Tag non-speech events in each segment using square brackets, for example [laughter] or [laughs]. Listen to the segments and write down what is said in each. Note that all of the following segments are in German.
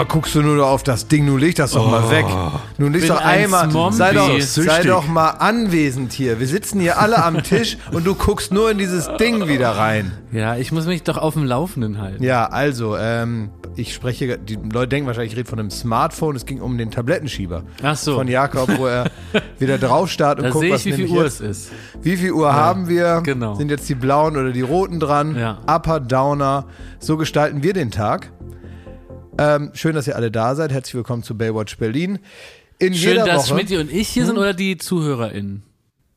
Immer guckst du nur auf das Ding, nun leg das doch mal weg. Nun leg doch ein einmal, Zombie. sei doch, sei doch mal anwesend hier. Wir sitzen hier alle am Tisch [laughs] und du guckst nur in dieses Ding wieder rein. Ja, ich muss mich doch auf dem Laufenden halten. Ja, also, ähm, ich spreche, die Leute denken wahrscheinlich, ich rede von einem Smartphone. Es ging um den Tablettenschieber. Ach so. Von Jakob, wo er [laughs] wieder drauf starrt und Da guckt, sehe was ich, wie viel Uhr jetzt- es ist. Wie viel Uhr haben wir? genau. Sind jetzt die blauen oder die roten dran? Ja. Upper, Downer. So gestalten wir den Tag. Ähm, schön, dass ihr alle da seid. Herzlich willkommen zu Baywatch Berlin. In Schön, jeder dass Woche. Schmidt und ich hier sind oder die ZuhörerInnen?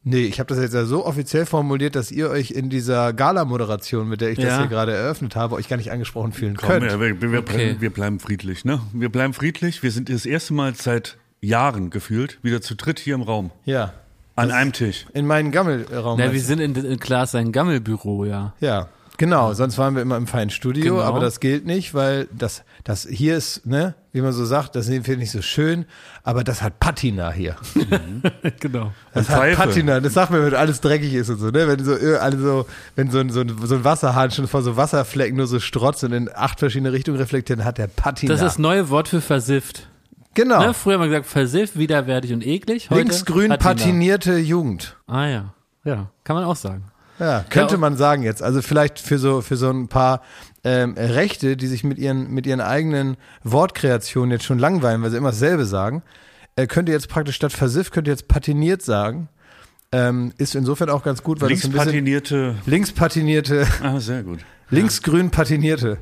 Nee, ich habe das jetzt ja so offiziell formuliert, dass ihr euch in dieser Gala-Moderation, mit der ich das Ja. hier gerade eröffnet habe, euch gar nicht angesprochen fühlen Komm, könnt. ja, wir, wir, Okay. wir bleiben friedlich, ne? Wir bleiben friedlich. Wir sind das erste Mal seit Jahren gefühlt wieder zu dritt hier im Raum. Ja. An einem Tisch. In meinen Gammelraum. Na, wir sind in, in Klaas sein Gammelbüro, ja. Ja, genau. Sonst waren wir immer im feinen Studio, Genau. aber das gilt nicht, weil das, das hier ist, ne, wie man so sagt, das finde ich nicht so schön, aber das hat Patina hier. [laughs] genau. Das Und hat Pfeife. Patina. Das sagt man, wenn alles dreckig ist und so, ne? Wenn so, äh, alle so, wenn so ein, so ein, so ein Wasserhahn schon vor so Wasserflecken nur so strotzt und in acht verschiedene Richtungen reflektiert, dann hat der Patina. Das ist das neue Wort für versifft. genau. Ne? Früher haben wir gesagt, versifft, widerwärtig und eklig. Heute Linksgrün Patina. patinierte Jugend. Ah ja, ja, kann man auch sagen. Ja, könnte Ja, man sagen jetzt. Also vielleicht für so für so ein paar ähm, Rechte, die sich mit ihren mit ihren eigenen Wortkreationen jetzt schon langweilen, weil sie immer dasselbe sagen, äh, könnt ihr jetzt praktisch statt versifft könnt ihr jetzt patiniert sagen. Ähm, ist insofern auch ganz gut, weil das Links ein bisschen patinierte. links patinierte, Ah, sehr gut. [laughs] linksgrün patinierte.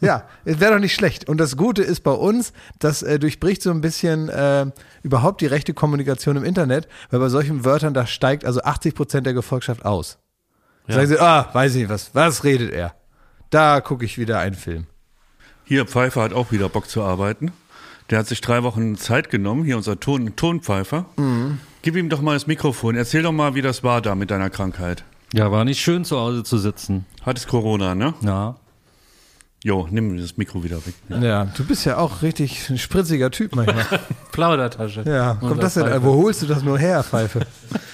Ja, es wäre doch nicht schlecht. Und das Gute ist bei uns, das äh, durchbricht so ein bisschen äh, überhaupt die rechte Kommunikation im Internet, weil bei solchen Wörtern, da steigt also 80 Prozent der Gefolgschaft aus. Sagen sie, ah, weiß ich nicht, was, was redet er? Da gucke ich wieder einen Film. Hier, Pfeiffer hat auch wieder Bock zu arbeiten. Der hat sich drei Wochen Zeit genommen, hier unser Ton, Tonpfeifer. Mhm. Gib ihm doch mal das Mikrofon. Erzähl doch mal, wie das war da mit deiner Krankheit. Ja, war nicht schön zu Hause zu sitzen. Hattest Corona, ne? Ja. Jo, nimm das Mikro wieder weg. Ja, du bist ja auch richtig ein spritziger Typ manchmal. [laughs] Plaudertasche. Ja, kommt das denn? Wo holst du das nur her, Pfeife? [laughs]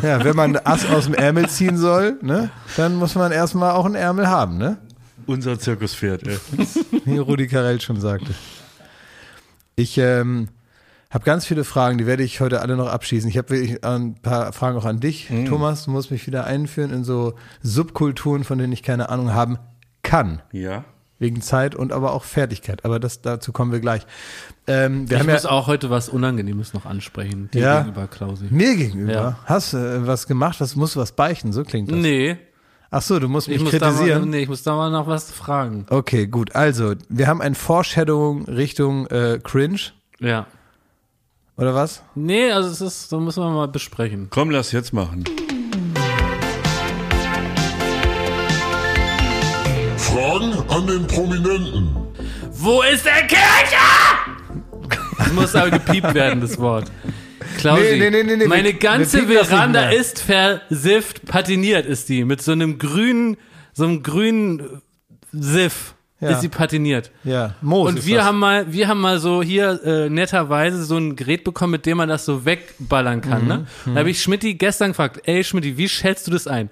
Ja, wenn man ein Ass aus dem Ärmel ziehen soll, ne, dann muss man erstmal auch einen Ärmel haben, ne? Unser Zirkuspferd, ey. Wie Rudi Carell schon sagte. Ich ähm, habe ganz viele Fragen, die werde ich heute alle noch abschießen. Ich habe wirklich ein paar Fragen auch an dich, Thomas. Du musst mich wieder einführen in so Subkulturen, von denen ich keine Ahnung haben kann. Ja. Wegen Zeit und aber auch Fertigkeit. Aber das, dazu kommen wir gleich. Ähm, wir Ich haben muss ja auch heute was Unangenehmes noch ansprechen, dir Ja. gegenüber, Klausi. mir gegenüber. Ja. Hast du äh, was gemacht? Was musst du was beichten? So klingt das. Nee, Ach so, du musst mich ich muss, da mal, kritisieren. nee, ich muss da mal noch was fragen. Okay, gut. Also, wir haben ein Foreshadowing Richtung äh, Cringe, Ja. oder was? Nee, also es ist, da müssen wir mal besprechen. Komm, lass jetzt machen. Fragen an den Prominenten. Wo ist der Kircher? Das muss aber gepiept werden, das Wort. Klausi, Nee, nee, nee, nee, nee, meine wir- ganze wir Veranda ist versifft, patiniert ist die. Mit so einem grünen, so einem grünen Siff Ja. ist sie patiniert. Ja, Moos Und ist wir das. haben mal, wir haben mal so hier äh, netterweise so ein Gerät bekommen, mit dem man das so wegballern kann. Mhm. Ne? Da habe ich Schmidti gestern gefragt, ey Schmidti, wie schätzt du das ein?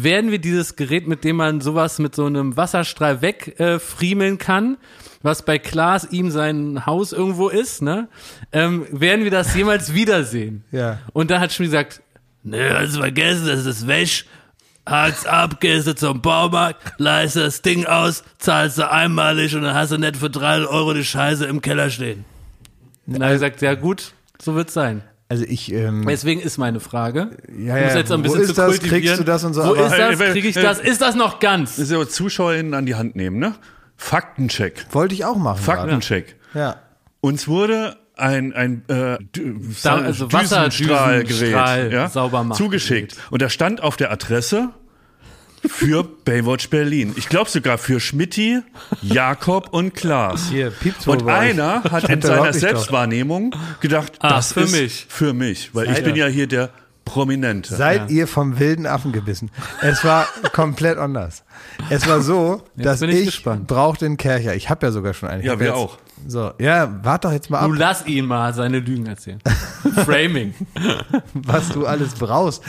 Werden wir dieses Gerät, mit dem man sowas mit so einem Wasserstrahl wegfriemeln äh, kann, was bei Klaas ihm sein Haus irgendwo ist, ne? Ähm, werden wir das jemals [laughs] wiedersehen? Ja. Und da hat Schmidti gesagt, ne, hast du vergessen, das ist wäsch. Hak's ab, gehst du zum Baumarkt, leist das Ding aus, zahlst du einmalig und dann hast du nicht für 3 Euro die Scheiße im Keller stehen. Habe ich gesagt, ja gut, so wird's sein. Also ich, ähm, Deswegen ist meine Frage. ja, es ja, jetzt ein wo bisschen ist zu das? Kriegst du das und so? Wo ist das? Krieg ich das? Ist das noch ganz? Das ist ja ZuschauerInnen an die Hand nehmen, ne? Faktencheck. wollte ich auch machen. Faktencheck. Ja. Uns wurde ein, ein äh, Dü- also Düsenstrahlgerät ja, sauber machen. zugeschickt. Und da stand auf der Adresse für Baywatch Berlin. Ich glaube sogar für Schmitti, Jakob und Klaas. Hier, Und einer hat in seiner. Selbstwahrnehmung gedacht, Ah, das für ist mich. für mich, weil ich Seid bin ihr. ja hier der Prominente. Seid ihr vom wilden Affen gebissen? Es war komplett anders. Es war so, dass bin ich ich, gespannt. brauchte einen Kercher. Ich habe ja sogar schon einen. Ich Ja, wir jetzt, auch. So, ja, warte doch jetzt mal ab, Du lass ihn mal seine Lügen erzählen. Framing. [laughs] was du alles brauchst.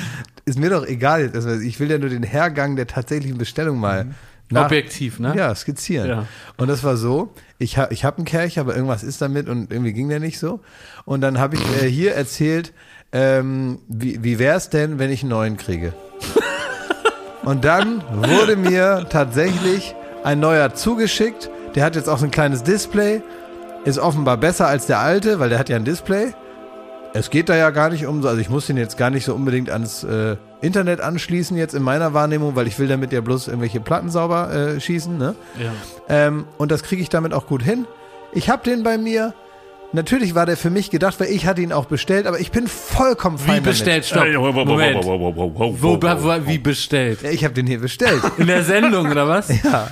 Ist mir doch egal. jetzt. Also ich will ja nur den Hergang der tatsächlichen Bestellung mal nach- Objektiv, ne? Ja, skizzieren. Ja. Und das war so, ich, ha, ich habe einen Kerch, aber irgendwas ist damit und irgendwie ging der nicht so. Und dann habe ich äh, hier erzählt, ähm, wie, wie wäre es denn, wenn ich einen neuen kriege? [laughs] Und dann wurde mir tatsächlich ein neuer zugeschickt. Der hat jetzt auch so ein kleines Display. Ist offenbar besser als der alte, weil der hat ja ein Display. Es geht da ja gar nicht um so, also ich muss den jetzt gar nicht so unbedingt ans äh, Internet anschließen jetzt in meiner Wahrnehmung, weil ich will damit ja bloß irgendwelche Platten sauber äh, schießen, ne? Ja. Ähm, und das kriege ich damit auch gut hin. Ich habe den bei mir. Natürlich war der für mich gedacht, weil ich hatte ihn auch bestellt, aber ich bin vollkommen fein Wie bestellt? Stopp. Moment. Wo, wie bestellt? Ich habe den hier bestellt. [laughs] In der Sendung oder was? [laughs] ja.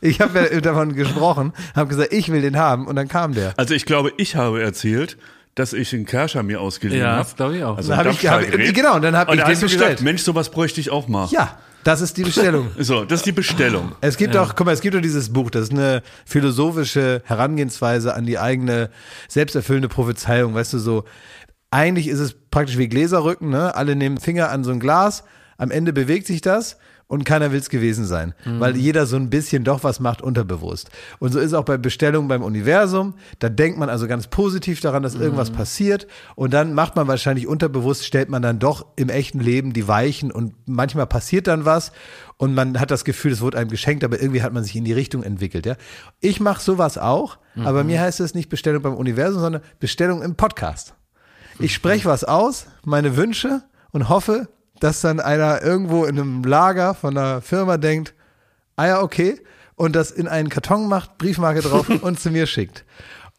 Ich habe ja davon gesprochen, habe gesagt, ich will den haben und dann kam der. Also ich glaube, ich habe erzählt, dass ich den Kerscher mir ausgeliehen Ja, habe. das glaube ich auch. Also Dann hab ich- hab genau, und dann hab ich den bestellt. Gesagt, Mensch, sowas bräuchte ich auch mal. Ja, das ist die Bestellung. [laughs] So, das ist die Bestellung. Es gibt auch, guck mal, es gibt auch dieses Buch, das ist eine philosophische Herangehensweise an die eigene selbsterfüllende Prophezeiung, weißt du, so, eigentlich ist es praktisch wie Gläserrücken, ne? Alle nehmen Finger an so ein Glas, am Ende bewegt sich das und keiner will es gewesen sein, weil jeder so ein bisschen doch was macht unterbewusst. Und so ist auch bei Bestellungen beim Universum, da denkt man also ganz positiv daran, dass irgendwas passiert und dann macht man wahrscheinlich unterbewusst, stellt man dann doch im echten Leben die Weichen und manchmal passiert dann was und man hat das Gefühl, es wurde einem geschenkt, aber irgendwie hat man sich in die Richtung entwickelt. Ja? Ich mache sowas auch, aber mir heißt es nicht Bestellung beim Universum, sondern Bestellung im Podcast. Ich spreche was aus, meine Wünsche und hoffe, dass dann einer irgendwo in einem Lager von einer Firma denkt, ah ja, okay, und das in einen Karton macht, Briefmarke drauf [laughs] und zu mir schickt.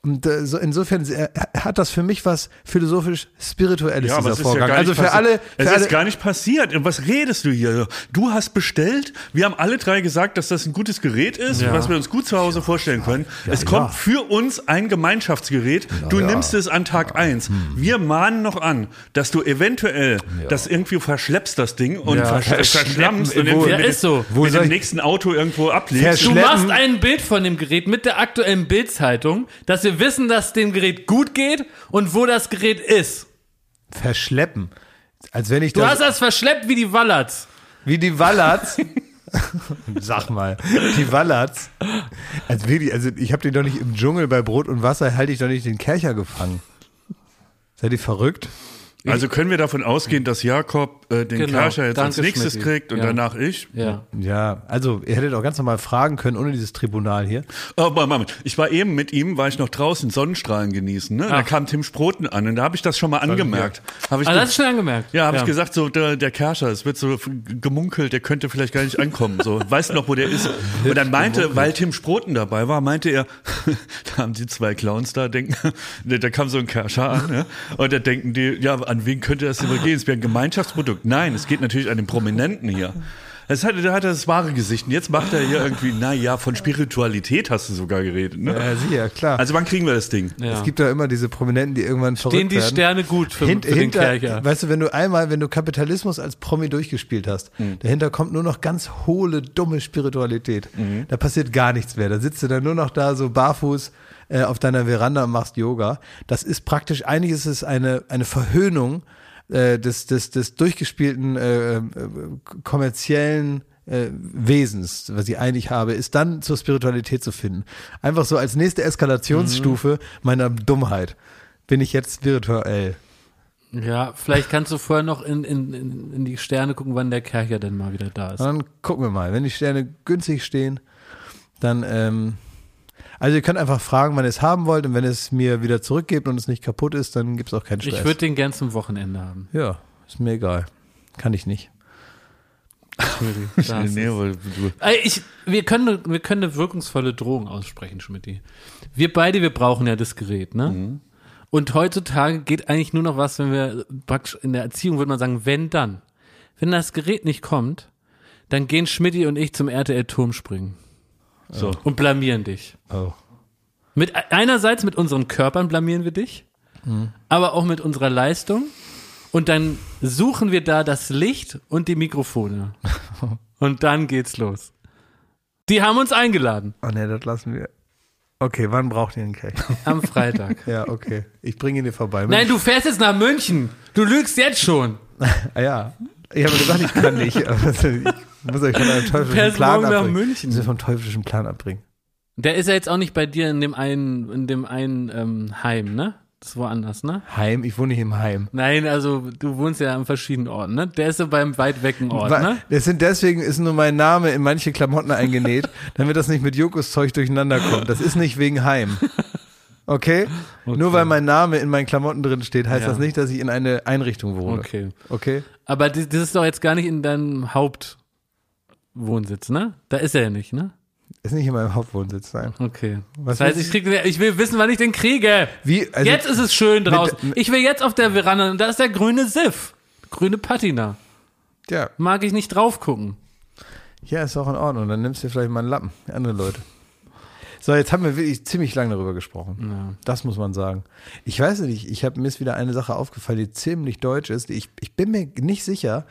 Und äh, so insofern äh, hat das für mich was philosophisch spirituelles Ja, dieser es ist Vorgang. ja gar also nicht für passi- alle, Es für alle ist gar nicht passiert. Was redest du hier? Du hast bestellt. Wir haben alle drei gesagt, dass das ein gutes Gerät ist, Ja. was wir uns gut zu Hause vorstellen können. es kommt für uns ein Gemeinschaftsgerät. du nimmst es an Tag eins. Hm. Wir mahnen noch an, dass du eventuell das irgendwie verschleppst, das Ding, und Ja. versch verschlammst und Wo- mit, ist so. Wo mit dem nächsten Auto irgendwo ablegst. Du machst ein Bild von dem Gerät mit der aktuellen Bildzeitung, dass wir wissen, dass dem Gerät gut geht und wo das Gerät ist. verschleppen. Als wenn ich Du das, hast das verschleppt wie die Wallerts. wie die Wallerts. [laughs] Sag mal, die Wallerts. Als wirklich, also ich habe den doch nicht im Dschungel bei Brot und Wasser, halte ich doch nicht den Kercher gefangen. Seid ihr verrückt? Also können wir davon ausgehen, dass Jakob äh, den Genau. Kerscher jetzt als nächstes Schmidti. kriegt und Ja. danach ich? Ja. Ja, also ihr hättet auch ganz normal fragen können, ohne dieses Tribunal hier. Oh, Moment, Moment. Ich war eben mit ihm, war ich noch draußen Sonnenstrahlen genießen. Ne? Da Ach. kam Tim Sproten an und da habe ich das schon mal angemerkt. Hab ich Ah, das ist schon angemerkt. ja, habe ich gesagt, so der, der Kerscher, es wird so gemunkelt, der könnte vielleicht gar nicht ankommen. So, [laughs] weißt du noch, wo der ist? Und dann meinte, weil Tim Sproten dabei war, meinte er, [laughs] da haben die zwei Clowns da, denken, [laughs] da kam so ein Kerscher an, ja? und da denken die, ja, an wen könnte das denn wohl gehen? Es wäre ein Gemeinschaftsprodukt. Nein, es geht natürlich an den Prominenten hier. Das hat, da hat er das wahre Gesicht. Und jetzt macht er hier irgendwie, na ja, von Spiritualität hast du sogar geredet. Ne? Ja, sicher, klar. Also wann kriegen wir das Ding? Ja. es gibt da immer diese Prominenten, die irgendwann verrückt Stehen die werden. Sterne gut für, Hint, für den hinter, Kercher. weißt du, wenn du einmal, wenn du Kapitalismus als Promi durchgespielt hast, Mhm. dahinter kommt nur noch ganz hohle, dumme Spiritualität. Mhm. Da passiert gar nichts mehr. Da sitzt du dann nur noch da so barfuß äh, auf deiner Veranda und machst Yoga. Das ist praktisch, eigentlich ist es eine, eine Verhöhnung äh, des, des, des durchgespielten äh, äh, kommerziellen äh, Wesens, was ich eigentlich habe, ist dann zur Spiritualität zu finden. Einfach so als nächste Eskalationsstufe Mhm. meiner Dummheit bin ich jetzt spirituell. Ja, vielleicht kannst du vorher noch in, in, in, die Sterne gucken, wann der Kercher denn mal wieder da ist. Dann gucken wir mal. Wenn die Sterne günstig stehen, dann, ähm, also ihr könnt einfach fragen, wann ihr es haben wollt und wenn es mir wieder zurückgebt und es nicht kaputt ist, dann gibt es auch keinen Stress. Ich würde den gern zum Wochenende haben. ja, ist mir egal. Kann ich nicht. [laughs] Nee, weil du, Ey, Ich, wir, können, wir können eine wirkungsvolle Drohung aussprechen, Schmidti. Wir beide, wir brauchen ja das Gerät, ne? Mhm. Und heutzutage geht eigentlich nur noch was, wenn wir praktisch in der Erziehung würde man sagen, wenn dann. Wenn das Gerät nicht kommt, dann gehen Schmidti und ich zum RTL Turmspringen so. und blamieren dich. Oh. Mit einerseits mit unseren Körpern blamieren wir dich, aber auch mit unserer Leistung. Und dann suchen wir da das Licht und die Mikrofone. [laughs] Und dann geht's los. Die haben uns eingeladen Oh ne, das lassen wir. Okay, wann braucht ihr einen Kelch? [laughs] am Freitag. ja, okay. Ich bringe ihn dir vorbei. Nein, du fährst jetzt nach München. Du lügst jetzt schon. Ah, [laughs] ja. Ich habe gesagt, ich kann nicht. ich Muss euch von einem teuflischen Plan morgen nach abbringen. München. Muss euch vom teuflischen Plan abbringen. Der ist ja jetzt auch nicht bei dir in dem einen, in dem einen ähm, Heim, ne? Das ist woanders, ne? Heim, ich wohne nicht im Heim. Nein, also du wohnst ja an verschiedenen Orten, ne? Der ist so beim weit wecken Ort, ne? Das sind deswegen ist nur mein Name in manche Klamotten eingenäht, [laughs] damit das nicht mit Jokos Zeug durcheinander kommt. Das ist nicht wegen Heim. Okay? Nur weil mein Name in meinen Klamotten drin steht, heißt Ja. das nicht, dass ich in eine Einrichtung wohne. Okay. Okay? Aber das, das ist doch jetzt gar nicht in deinem Hauptwohnsitz, ne? Da ist er ja nicht, ne? Ist nicht in meinem Hauptwohnsitz sein. Okay. Was das heißt, ich, krieg, ich will wissen, wann ich den kriege. Wie? Also, jetzt ist es schön draußen. mit- ich will jetzt auf der Veranda und da ist der grüne Siff. Grüne Patina. ja. Mag ich nicht drauf gucken. Ja, ist auch in Ordnung. Dann nimmst du vielleicht mal einen Lappen. Andere Leute. So, jetzt haben wir wirklich ziemlich lange darüber gesprochen. Ja. Das muss man sagen. Ich weiß nicht, ich habe mir ist wieder eine Sache aufgefallen, die ziemlich deutsch ist. Ich, ich bin mir nicht sicher,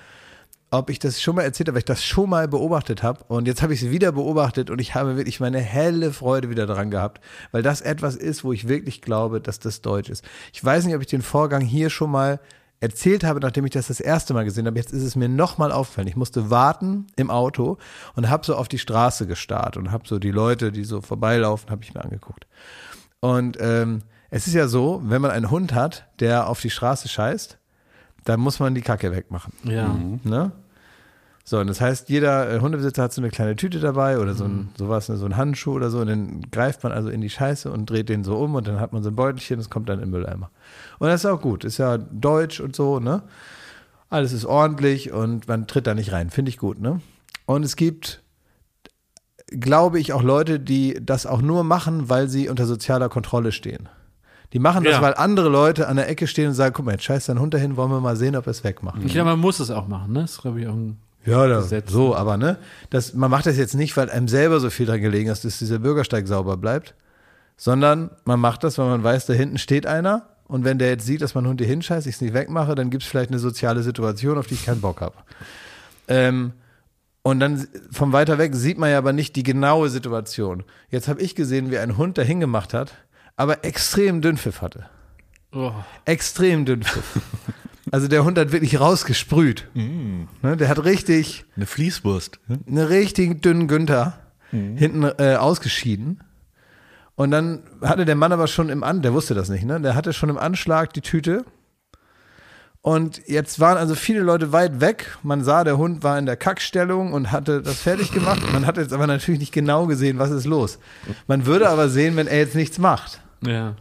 ob ich das schon mal erzählt habe, weil ich das schon mal beobachtet habe. Und jetzt habe ich es wieder beobachtet und ich habe wirklich meine helle Freude wieder dran gehabt, weil das etwas ist, wo ich wirklich glaube, dass das deutsch ist. Ich weiß nicht, ob ich den Vorgang hier schon mal erzählt habe, nachdem ich das das erste Mal gesehen habe. Jetzt ist es mir nochmal aufgefallen. Ich musste warten im Auto und habe so auf die Straße gestarrt und habe so die Leute, die so vorbeilaufen, habe ich mir angeguckt. Und ähm, es ist ja so, wenn man einen Hund hat, der auf die Straße scheißt, dann muss man die Kacke wegmachen. Ja. Ne? So, und das heißt, jeder äh, Hundebesitzer hat so eine kleine Tüte dabei oder so ein, sowas, ne, so ein Handschuh oder so, und dann greift man also in die Scheiße und dreht den so um und dann hat man so ein Beutelchen, das kommt dann im Mülleimer. Und das ist auch gut, ist ja deutsch und so, ne? Alles ist ordentlich und man tritt da nicht rein, finde ich gut, ne? Und es gibt, glaube ich, auch Leute, die das auch nur machen, weil sie unter sozialer Kontrolle stehen. Die machen das, Ja. weil andere Leute an der Ecke stehen und sagen, guck mal, jetzt scheiß dein Hund dahin, wollen wir mal sehen, ob er es wegmacht. Ich glaube, man muss es auch machen, ne? Das ist, glaube ich, auch ein Ja, da, so, aber ne, das, man macht das jetzt nicht, weil einem selber so viel dran gelegen ist, dass dieser Bürgersteig sauber bleibt, sondern man macht das, weil man weiß, da hinten steht einer und wenn der jetzt sieht, dass mein Hund hier hinscheißt, ich es nicht wegmache, dann gibt es vielleicht eine soziale Situation, auf die ich keinen Bock habe. Ähm, und dann von weiter weg sieht man ja aber nicht die genaue Situation. Jetzt habe ich gesehen, wie ein Hund da hingemacht hat, aber extrem Dünnpfiff hatte. Oh. Extrem Dünnpfiff. Also der Hund hat wirklich rausgesprüht. Ne, der hat richtig, Eine Fließwurst. ne? einen richtig dünnen Günther hinten äh, ausgeschieden. Und dann hatte der Mann aber schon im An, der wusste das nicht, ne? Der hatte schon im Anschlag die Tüte. Und jetzt waren also viele Leute weit weg. Man sah, der Hund war in der Kackstellung und hatte das fertig gemacht. Man hat jetzt aber natürlich nicht genau gesehen, was ist los. Man würde aber sehen, wenn er jetzt nichts macht. Ja.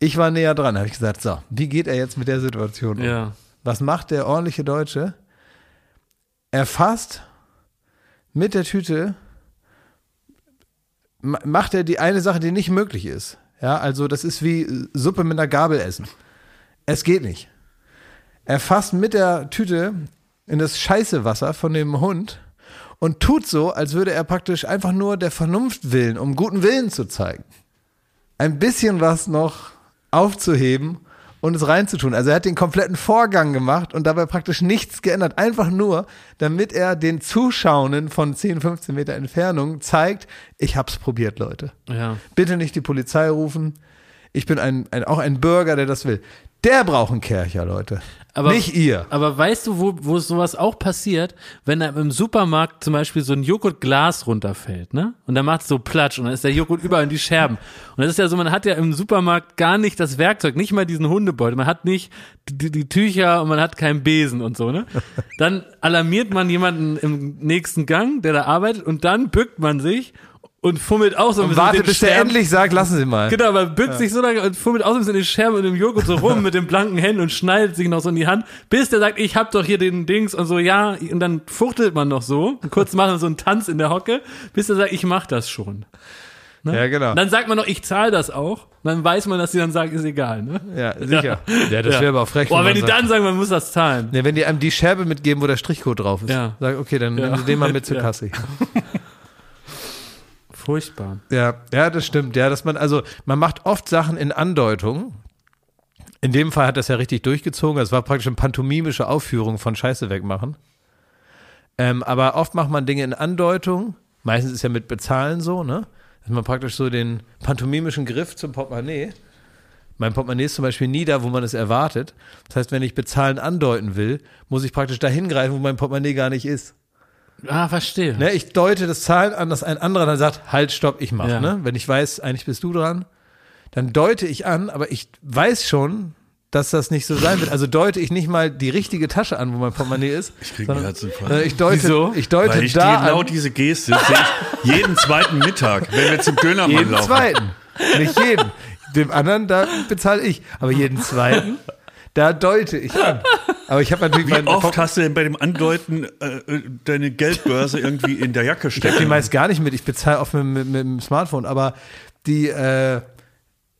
Ich war näher dran, habe ich gesagt, so, wie geht er jetzt mit der Situation um? Ja. Was macht der ordentliche Deutsche? Er fasst mit der Tüte, ma- macht er die eine Sache, die nicht möglich ist. Ja, also das ist wie Suppe mit einer Gabel essen. Es geht nicht. Er fasst mit der Tüte in das Scheißewasser von dem Hund und tut so, als würde er praktisch einfach nur der Vernunft willen, um guten Willen zu zeigen. Ein bisschen was noch aufzuheben und es reinzutun. Also er hat den kompletten Vorgang gemacht und dabei praktisch nichts geändert. Einfach nur, damit er den Zuschauenden von 10, 15 Meter Entfernung zeigt, ich hab's probiert, Leute. Ja. Bitte nicht die Polizei rufen. Ich bin ein, ein, auch ein Bürger, der das will. Der braucht einen Kercher, Leute. Aber, nicht ihr. Aber weißt du, wo, wo sowas auch passiert, wenn da im Supermarkt zum Beispiel so ein Joghurtglas runterfällt, ne? Und da macht es so Platsch und dann ist der Joghurt überall in die Scherben. Und das ist ja so, man hat ja im Supermarkt gar nicht das Werkzeug, nicht mal diesen Hundebeutel. Man hat nicht die, die Tücher und man hat keinen Besen und so, ne? [laughs] Dann alarmiert man jemanden im nächsten Gang, der da arbeitet und dann bückt man sich und fummelt auch so ein Und bisschen warte, mit den bis der endlich sagt, lassen Sie mal. Genau, man bückt sich so lange und fummelt aus in den Scherben und dem Joghurt so rum [laughs] mit den blanken Händen und schneidet sich noch so in die Hand, bis der sagt, ich hab doch hier den Dings und so, ja, und dann fuchtelt man noch so, und kurz machen so einen Tanz in der Hocke, bis der sagt, ich mach das schon. Ne? Ja, genau. Dann sagt man noch, ich zahle das auch. Dann weiß man, dass die dann sagen, ist egal. Ne? Ja, sicher. [laughs] Ja, das wäre aber auch frech. Boah, wenn die sagt- dann sagen, man muss das zahlen. Ja, wenn die einem die Scherbe mitgeben, wo der Strichcode drauf ist. Ja. Sag, okay, dann Ja. nehmen Sie den mal mit zur [laughs] Ja. Kasse. Furchtbar. Ja, ja, das stimmt. Ja, dass man, also, man macht oft Sachen in Andeutung. In dem Fall hat das ja richtig durchgezogen. Es war praktisch eine pantomimische Aufführung von Scheiße wegmachen. Ähm, aber oft macht man Dinge in Andeutung. Meistens ist ja mit Bezahlen so, ne? Dass man praktisch so den pantomimischen Griff zum Portemonnaie. Mein Portemonnaie ist zum Beispiel nie da, wo man es erwartet. Das heißt, wenn ich Bezahlen andeuten will, muss ich praktisch dahin greifen, wo mein Portemonnaie gar nicht ist. Ah, verstehe. Ne, ich deute das Zahlen an, dass ein anderer dann sagt, halt, stopp, ich mach. Ja. Ne? Wenn ich weiß, eigentlich bist du dran, dann deute ich an, aber ich weiß schon, dass das nicht so sein wird. Also deute ich nicht mal die richtige Tasche an, wo mein Portemonnaie ist. Ich krieg einen Herzinfarkt. Äh, ich deute, Wieso? ich deute Weil ich da die, genau an, diese Geste sehe ich jeden zweiten Mittag, wenn wir zum Dönermann jeden laufen. zweiten. Nicht jeden. Dem anderen, da bezahle ich. Aber jeden zweiten, da deute ich an. Aber ich habe natürlich Wie oft hast du denn bei dem Andeuten äh, deine Geldbörse irgendwie in der Jacke Ich habe die meist gar nicht mit. Ich bezahle oft mit, mit, mit dem Smartphone. Aber die, äh,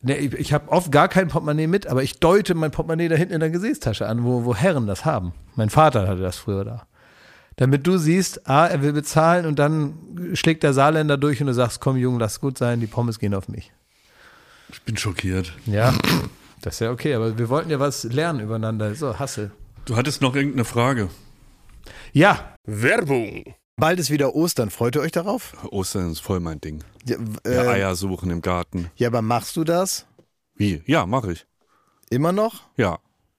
ne, ich, ich habe oft gar kein Portemonnaie mit, aber ich deute mein Portemonnaie da hinten in der Gesäßtasche an, wo, wo Herren das haben. Mein Vater hatte das früher da. Damit du siehst, ah, er will bezahlen und dann schlägt der Saarländer durch und du sagst, komm Junge, lass gut sein, die Pommes gehen auf mich. Ich bin schockiert. Ja, [laughs] das ist ja okay, aber wir wollten ja was lernen übereinander. So, Hassel. Du hattest noch irgendeine Frage. Ja, Werbung. Bald ist wieder Ostern. Freut ihr euch darauf? Ostern ist voll mein Ding. Ja, äh, Ja, Eier suchen im Garten. ja, aber machst du das Wie? Ja, mache ich. immer noch? Ja.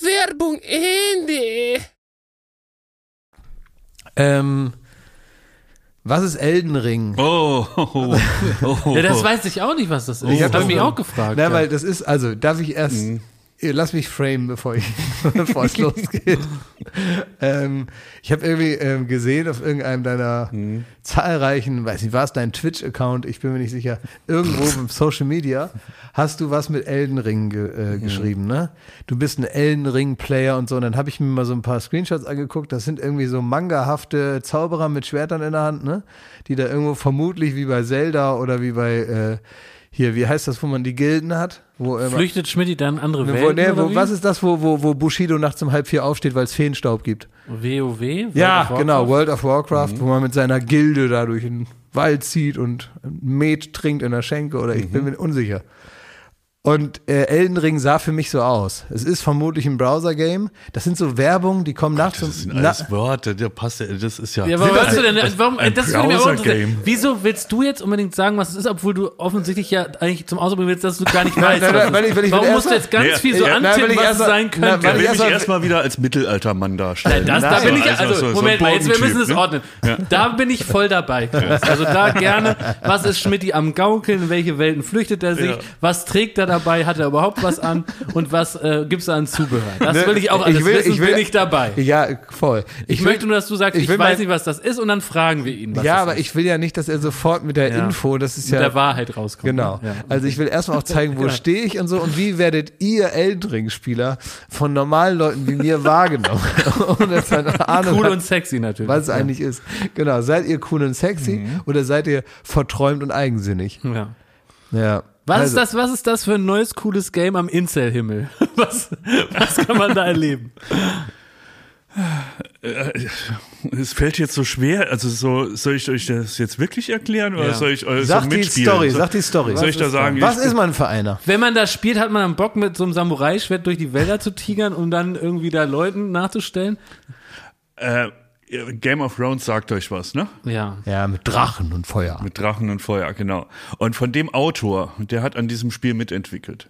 Werbung Ende. ähm, was ist Elden Ring? Oh, oh, oh. [laughs] Ja, das weiß ich auch nicht, was das ist. Ich Ich hab habe das mich auch gefragt. Na, ja. weil das ist, also darf ich erst, Mhm. Lass mich frame, bevor ich, [laughs] bevor es losgeht. [laughs] ähm, ich habe irgendwie ähm, gesehen auf irgendeinem deiner Mhm. zahlreichen, weiß nicht, war es dein Twitch-Account, ich bin mir nicht sicher, irgendwo [laughs] im Social Media hast du was mit Elden Ring ge Mhm. äh, geschrieben, ne? Du bist ein Elden Ring-Player und so. Und dann habe ich mir mal so ein paar Screenshots angeguckt. Das sind irgendwie so mangahafte Zauberer mit Schwertern in der Hand, ne? Die da irgendwo vermutlich wie bei Zelda oder wie bei äh, hier, wie heißt das, wo man die Gilden hat? Wo immer, Flüchtet Schmidt dann andere Ne, wo, nee, wo, was ist das, wo, wo, wo Bushido nachts um halb vier aufsteht, weil es Feenstaub gibt? WoW? World Ja, genau? World of Warcraft, wo man mit seiner Gilde da durch den Wald zieht und Met trinkt in der Schenke oder ich bin mir unsicher. Und äh, Elden Ring sah für mich so aus. Es ist vermutlich ein Browser-Game. Das sind so Werbungen, die kommen nachts Das sind Na, alles Worte, der passt ja, das ist ja. Ja, aber was du denn, warum, ein das mich. Browser-Game. Wieso willst du jetzt unbedingt sagen, was es ist, obwohl du offensichtlich ja eigentlich zum Ausdruck willst, dass du gar nicht [laughs] weißt, nein, was nein, weil es ich- ich will Warum erst musst du jetzt ganz Nee, viel so ja, nein, antippen, ich was erst es mal- sein nein, könnte? will ich mich erst mal- erstmal wieder als Mittelaltermann darstellen. Das, da Nein. bin ich, Also, also, so- so Moment mal, jetzt, wir müssen es ne? ordnen. Da bin ich voll dabei, Chris. Also da gerne, was ist Schmidti am Gaukeln, in welche Welten flüchtet er sich, was trägt er dabei, hat er überhaupt was an und was äh, gibt's da an Zubehör? Das will ich auch alles Ne, Ich will- wissen, ich will- bin ich dabei. ja, voll. Ich, möchte nur, dass du sagst, ich ich, will weiß nicht, was das ist und dann fragen wir ihn, was ja, aber ist. ich will ja nicht, dass er sofort mit der Ja. Info, das ist mit ja. der Wahrheit rauskommt. Genau. Ja. Also ich will erstmal auch zeigen, wo [laughs] stehe ich und so und wie werdet ihr Eldring-Spieler von normalen Leuten wie mir wahrgenommen? [laughs] Ohne Ahnung Cool hat, und sexy natürlich. was es eigentlich ist. Genau. Seid ihr cool und sexy oder seid ihr verträumt und eigensinnig? ja. Ja. Was Also, ist das, was ist das für ein neues cooles Game am Incel-Himmel? [laughs] Was, was kann man da erleben? Es fällt jetzt so schwer. Also so, soll ich euch das jetzt wirklich erklären oder Ja. soll ich euch Sag so die? Story, So- sag die Story. Soll ich da sagen? Was ist man für einer? Wenn man das spielt, hat man dann Bock, mit so einem Samurai-Schwert durch die Wälder zu tigern, um dann irgendwie da Leuten nachzustellen? Äh, Game of Thrones sagt euch was, ne? Ja. Ja, mit Drachen und Feuer. Mit Drachen und Feuer, genau. Und von dem Autor, der hat an diesem Spiel mitentwickelt.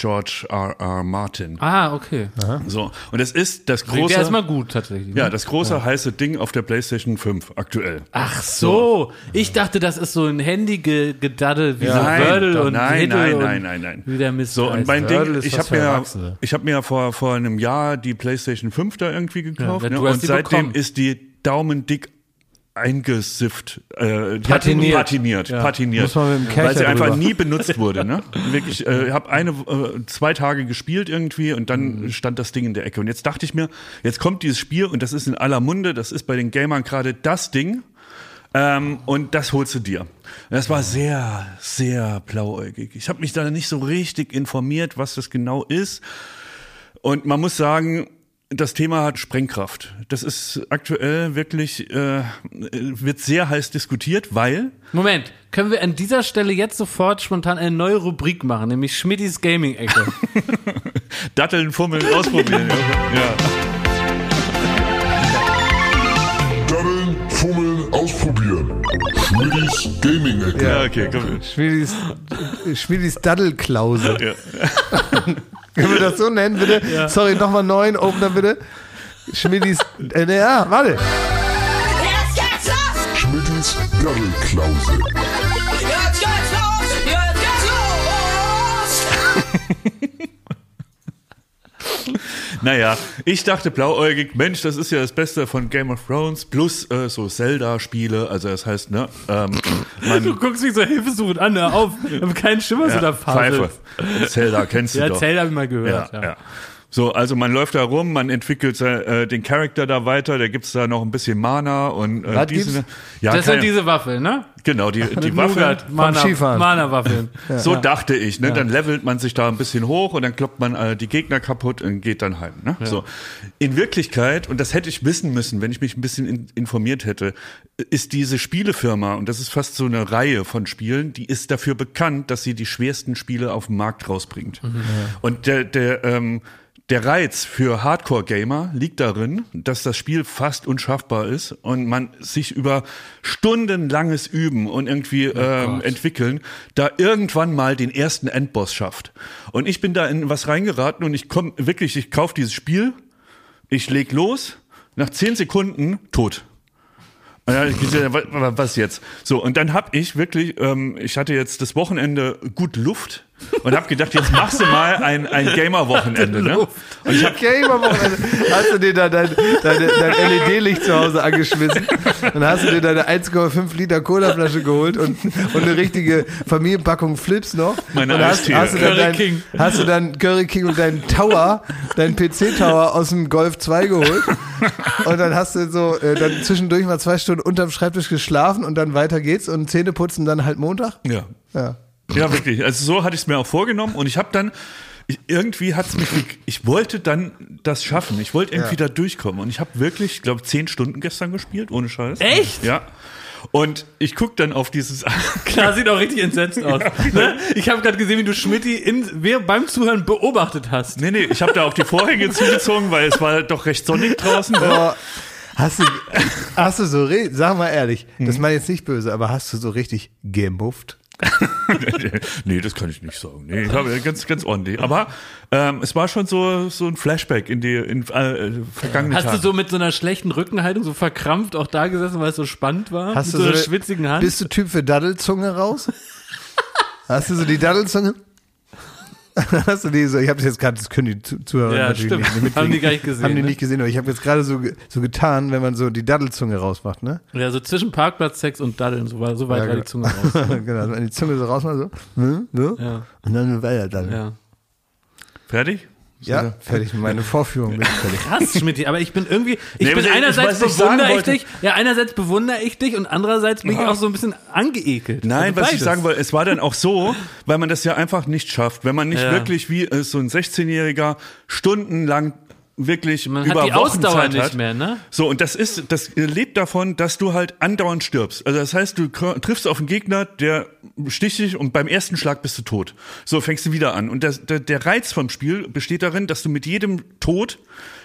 George R. R. Martin. Ah, okay. So. Und es ist das große. ja erstmal gut, tatsächlich. Ja, ne? das große heiße Ding auf der PlayStation 5 aktuell. Ach so. Ich dachte, das ist so ein Handy-Gedaddel wie so Nein, Wordle doch, und nein, nein, und nein, nein, nein. Wie der Mist So, und mein Ding, ist ich habe mir, ich hab mir vor, vor einem Jahr die PlayStation 5 da irgendwie gekauft. Ja, ne? Und seitdem bekommen. ist die daumendick eingesifft, äh, Patiniert. Patiniert, patiniert. Muss man mit dem Kercher weil sie einfach drüber. nie benutzt wurde. Ne? Wirklich, äh, ich habe eine, äh, zwei Tage gespielt irgendwie und dann Mhm. stand das Ding in der Ecke. Und jetzt dachte ich mir, jetzt kommt dieses Spiel und das ist in aller Munde, das ist bei den Gamern gerade das Ding. Ähm, und das holst du dir. Das war sehr, sehr blauäugig. Ich habe mich da nicht so richtig informiert, was das genau ist. Und man muss sagen, das Thema hat Sprengkraft. Das ist aktuell wirklich, äh, wird sehr heiß diskutiert, weil Moment, können wir an dieser Stelle jetzt sofort spontan eine neue Rubrik machen, nämlich Schmittis Gaming-Ecke. [laughs] Datteln, Fummeln, ausprobieren. [laughs] ja. Fummeln, ausprobieren. Schmidis Gaming-Ecke. ja, okay, komm. Schmiedis, Schmiedis Daddelklause. Ja. [laughs] Können wir das so nennen, bitte? Sorry, nochmal neuen Opener, bitte. Schmiedis, äh, ne, ja, warte. Jetzt geht's los! Schmidis Daddelklause. Jetzt geht's los! Jetzt geht's los! [laughs] [laughs] Naja, ich dachte blauäugig, Mensch, das ist ja das Beste von Game of Thrones plus äh, so Zelda-Spiele. Also das heißt, ne, ähm, Du guckst mich so hilfesuchend an, hör auf. Ich hab keinen Schimmer, was du da Pfeife. Zelda kennst du Ja, doch. Zelda hab ich mal Ja, gehört. ja. So, also man läuft da rum, man entwickelt äh, den Charakter da weiter, da gibt's da noch ein bisschen Mana und äh, Was diese, gibt's? ja, Das keine- sind diese Waffeln, ne? genau die [laughs] die Mit Waffe. Nougat, Mana, Skifahren. Mana-Waffeln. [laughs] So dachte ich, ne? Dann levelt man sich da ein bisschen hoch und dann kloppt man äh, die Gegner kaputt und geht dann heim. Ne? So. In Wirklichkeit, und das hätte ich wissen müssen, wenn ich mich ein bisschen in, informiert hätte, ist diese Spielefirma, und das ist fast so eine Reihe von Spielen, die ist dafür bekannt, dass sie die schwersten Spiele auf den Markt rausbringt. Und der, der, ähm, der Reiz für Hardcore-Gamer liegt darin, dass das Spiel fast unschaffbar ist und man sich über stundenlanges Üben und irgendwie ähm, entwickeln, da irgendwann mal den ersten Endboss schafft. Und ich bin da in was reingeraten und ich komme wirklich, ich kaufe dieses Spiel, ich leg los, nach zehn Sekunden tot. Was jetzt? So, und dann hab ich wirklich, ähm, ich hatte jetzt das Wochenende gut Luft und hab gedacht, jetzt machst du mal ein, ein Gamer-Wochenende. Ne? Und ich hab, Gamer-Wochenende. Hast du dir da dein, dein, dein LED-Licht zu Hause angeschmissen und hast du dir deine 1,5 Liter Colaflasche geholt und, und eine richtige Familienpackung Flips noch. Meine und hast, hast, du dann Curry dein, King. hast du dann Curry King und deinen Tower, deinen PC-Tower aus dem Golf 2 geholt und dann hast du so äh, dann zwischendurch mal zwei Stunden unterm Schreibtisch geschlafen und dann weiter geht's und Zähne putzen dann halt Montag. ja. Ja. Ja, wirklich. Also so hatte ich es mir auch vorgenommen und ich habe dann ich, irgendwie hat's mich ge- ich wollte dann das schaffen. Ich wollte irgendwie da durchkommen und ich habe wirklich, ich glaube, zehn Stunden gestern gespielt, ohne Scheiß. Echt? Ja. Und ich guck dann auf dieses, [laughs] Klar, sieht auch richtig entsetzt aus. ne? Ich habe gerade gesehen, wie du Schmidti in, wer- beim Zuhören beobachtet hast. nee, nee, ich habe da auch die Vorhänge zugezogen, weil es war doch recht sonnig draußen. ne? Oh, hast du, hast du so, re- sag mal ehrlich, das Mhm. meine ich jetzt nicht böse, aber hast du so richtig gemufft? [laughs] nee, das kann ich nicht sagen. Nee, ich habe ganz, ganz ordentlich. Aber ähm, es war schon so, so ein Flashback in die in, äh, vergangene Hast du Tage. so mit so einer schlechten Rückenhaltung so verkrampft auch da gesessen, weil es so spannend war? Hast mit du so einer eine- schwitzigen Hand? Bist du Typ für Daddelzunge raus? [laughs] Hast du so die Daddelzunge? [laughs] Hast du die so, ich habe das jetzt gerade, das können die Zu- Zuhörer Ja, natürlich stimmt. nicht mitkriegen. Haben die gar nicht gesehen, Haben die ne? nicht gesehen, aber ich habe jetzt gerade so, so getan, wenn man so die Daddelzunge rausmacht, ne? ja, so zwischen Parkplatzsex und Daddeln, so, war, so weit Ja, war die genau. Zunge raus. [laughs] genau, also wenn die Zunge so rausmacht, so, hm, so Ja. und dann weiter dann. Ja, Ja. Fertig? fertig, meine Vorführung bin fertig. [laughs] Krass, Schmidt, aber ich bin irgendwie, ich Nee, bin einerseits ich bewundere ich dich, ja, einerseits bewundere ich dich und andererseits bin ich auch so ein bisschen angeekelt. Nein, Also was ich sagen wollte, es war dann auch so, weil man das ja einfach nicht schafft, wenn man nicht Ja. wirklich wie äh, so ein 16-Jähriger stundenlang wirklich Man über hat die Wochen Ausdauer Zeit nicht hat. mehr, ne? So, und das ist, das lebt davon, dass du halt andauernd stirbst. Also das heißt, du triffst auf einen Gegner, der sticht dich und beim ersten Schlag bist du tot. So fängst du wieder an. Und das, der, der Reiz vom Spiel besteht darin, dass du mit jedem Tod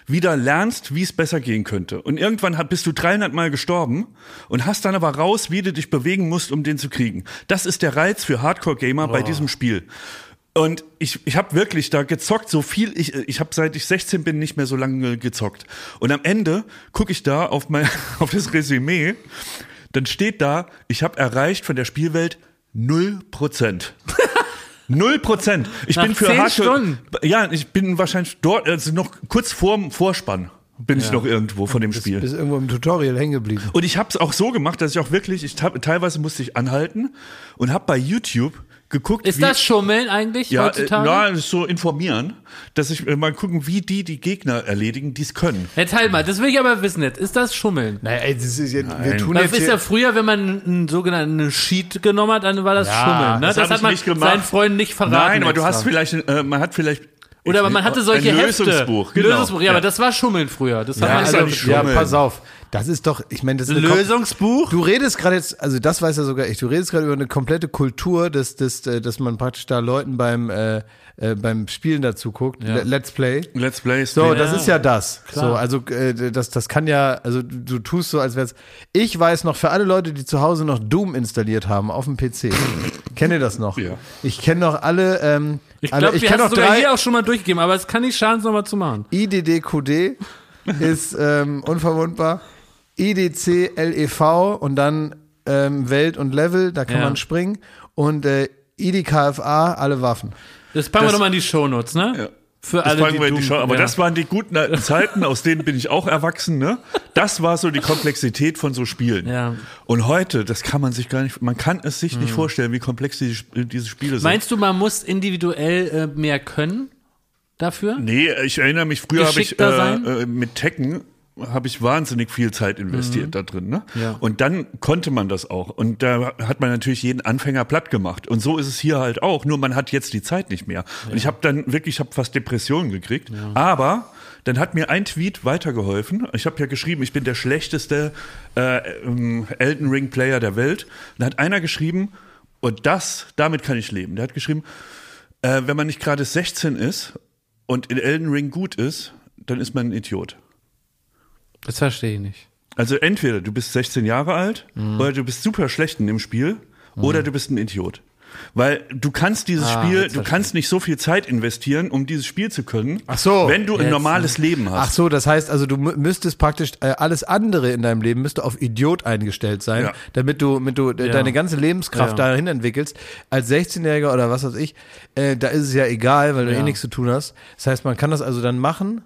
wieder lernst, wie es besser gehen könnte. Und irgendwann bist du 300 Mal gestorben und hast dann aber raus, wie du dich bewegen musst, um den zu kriegen. Das ist der Reiz für Hardcore-Gamer bei diesem Spiel. Und ich, ich habe wirklich da gezockt, so viel, ich, ich habe seit ich 16 bin nicht mehr so lange gezockt. Und am Ende gucke ich da auf, mein, [laughs] auf das Resümee, dann steht da, ich habe erreicht von der Spielwelt 0%. [laughs] Null Prozent. Ich Nach bin für Hardcore. Stunden? Ja, ich bin wahrscheinlich dort, also noch kurz vorm Vorspann bin ich noch irgendwo von dem Spiel. Bist irgendwo im Tutorial hängen geblieben. Und ich habe es auch so gemacht, dass ich auch wirklich, ich hab, teilweise musste ich anhalten und habe bei YouTube geguckt, Ist wie, das Schummeln eigentlich ja, äh, heutzutage? das ist so informieren, dass ich äh, mal gucken, wie die die Gegner erledigen, die es können. Jetzt halt mal, das will ich aber wissen jetzt. Ist das Schummeln? Naja, ey, das ist jetzt, wir tun Das jetzt ist ja früher, wenn man einen sogenannten Sheet genommen hat, dann war das Schummeln. Ne? das Das, hat ich man nicht gemacht. seinen Freunden nicht verraten. Nein, aber du hast vielleicht, äh, man hat vielleicht Oder aber man hatte solche ein Hefte. Lösungsbuch, Ein genau. Lösungsbuch, ja, aber das war Schummeln früher. Das hat ja, man ist also, nicht ja, pass auf. Das ist doch, ich meine, das ist eine Kom- Lösungsbuch? Du redest gerade jetzt, also das weiß ja sogar ich, du redest gerade über eine komplette Kultur, dass, dass, äh, dass man praktisch da Leuten beim, äh, äh, beim Spielen dazu guckt. Le- Let's Play. Let's Play. So, Stream. das ist ja das. So, also äh, das, das kann ja, also du, tust so, als wär's. Ich weiß noch, für alle Leute, die zu Hause noch Doom installiert haben auf dem PC, [laughs] kennt ihr das noch? Ja. Ich kenne noch alle, ähm, Ich alle, glaube, wir haben noch sogar drei. hier auch schon mal durchgegeben, aber es kann nicht schaden, es nochmal zu machen. IDDQD [laughs] ist ähm, unverwundbar. IDC LEV E und dann ähm, Welt und Level, da kann Ja. man springen. Und äh, IDKFA, alle Waffen. Das packen wir Das- doch mal in die Shownotes, ne? Ja. Für Das alle, packen die wir in die Show. Aber ja. das waren die guten alten Zeiten, aus denen bin ich auch erwachsen. Ne? Das war so die Komplexität von so Spielen. Ja. Und heute, das kann man sich gar nicht, man kann es sich nicht vorstellen, wie komplex diese, diese Spiele sind. Meinst du, man muss individuell äh, mehr können dafür? Nee, ich erinnere mich, früher habe ich äh, äh, mit Tekken habe ich wahnsinnig viel Zeit investiert da drin. Ne? Mhm. Ja. Und dann konnte man das auch. Und da hat man natürlich jeden Anfänger platt gemacht. Und so ist es hier halt auch. Nur man hat jetzt die Zeit nicht mehr. Und ich habe dann wirklich, ich habe fast Depressionen gekriegt. Aber dann hat mir ein Tweet weitergeholfen. Ich habe ja geschrieben, ich bin der schlechteste äh, ähm, Elden Ring Player der Welt. Und da hat einer geschrieben, und das, damit kann ich leben. Der hat geschrieben, äh, wenn man nicht gerade 16 ist und in Elden Ring gut ist, dann ist man ein Idiot. Das verstehe ich nicht. Also entweder du bist 16 Jahre alt Mhm. oder du bist super schlecht in dem Spiel oder du bist ein Idiot. Weil du kannst dieses Ah, Spiel, du kannst nicht so viel Zeit investieren, um dieses Spiel zu können, Ach so. wenn du ein normales Leben hast. Ach so, das heißt also, du mü- müsstest praktisch äh, alles andere in deinem Leben müsste auf Idiot eingestellt sein, Ja. damit du, damit du Ja. deine ganze Lebenskraft Ja. dahin entwickelst. Als 16-Jähriger oder was weiß ich, äh, da ist es ja egal, weil du Ja. eh nichts zu tun hast. Das heißt, man kann das also dann machen.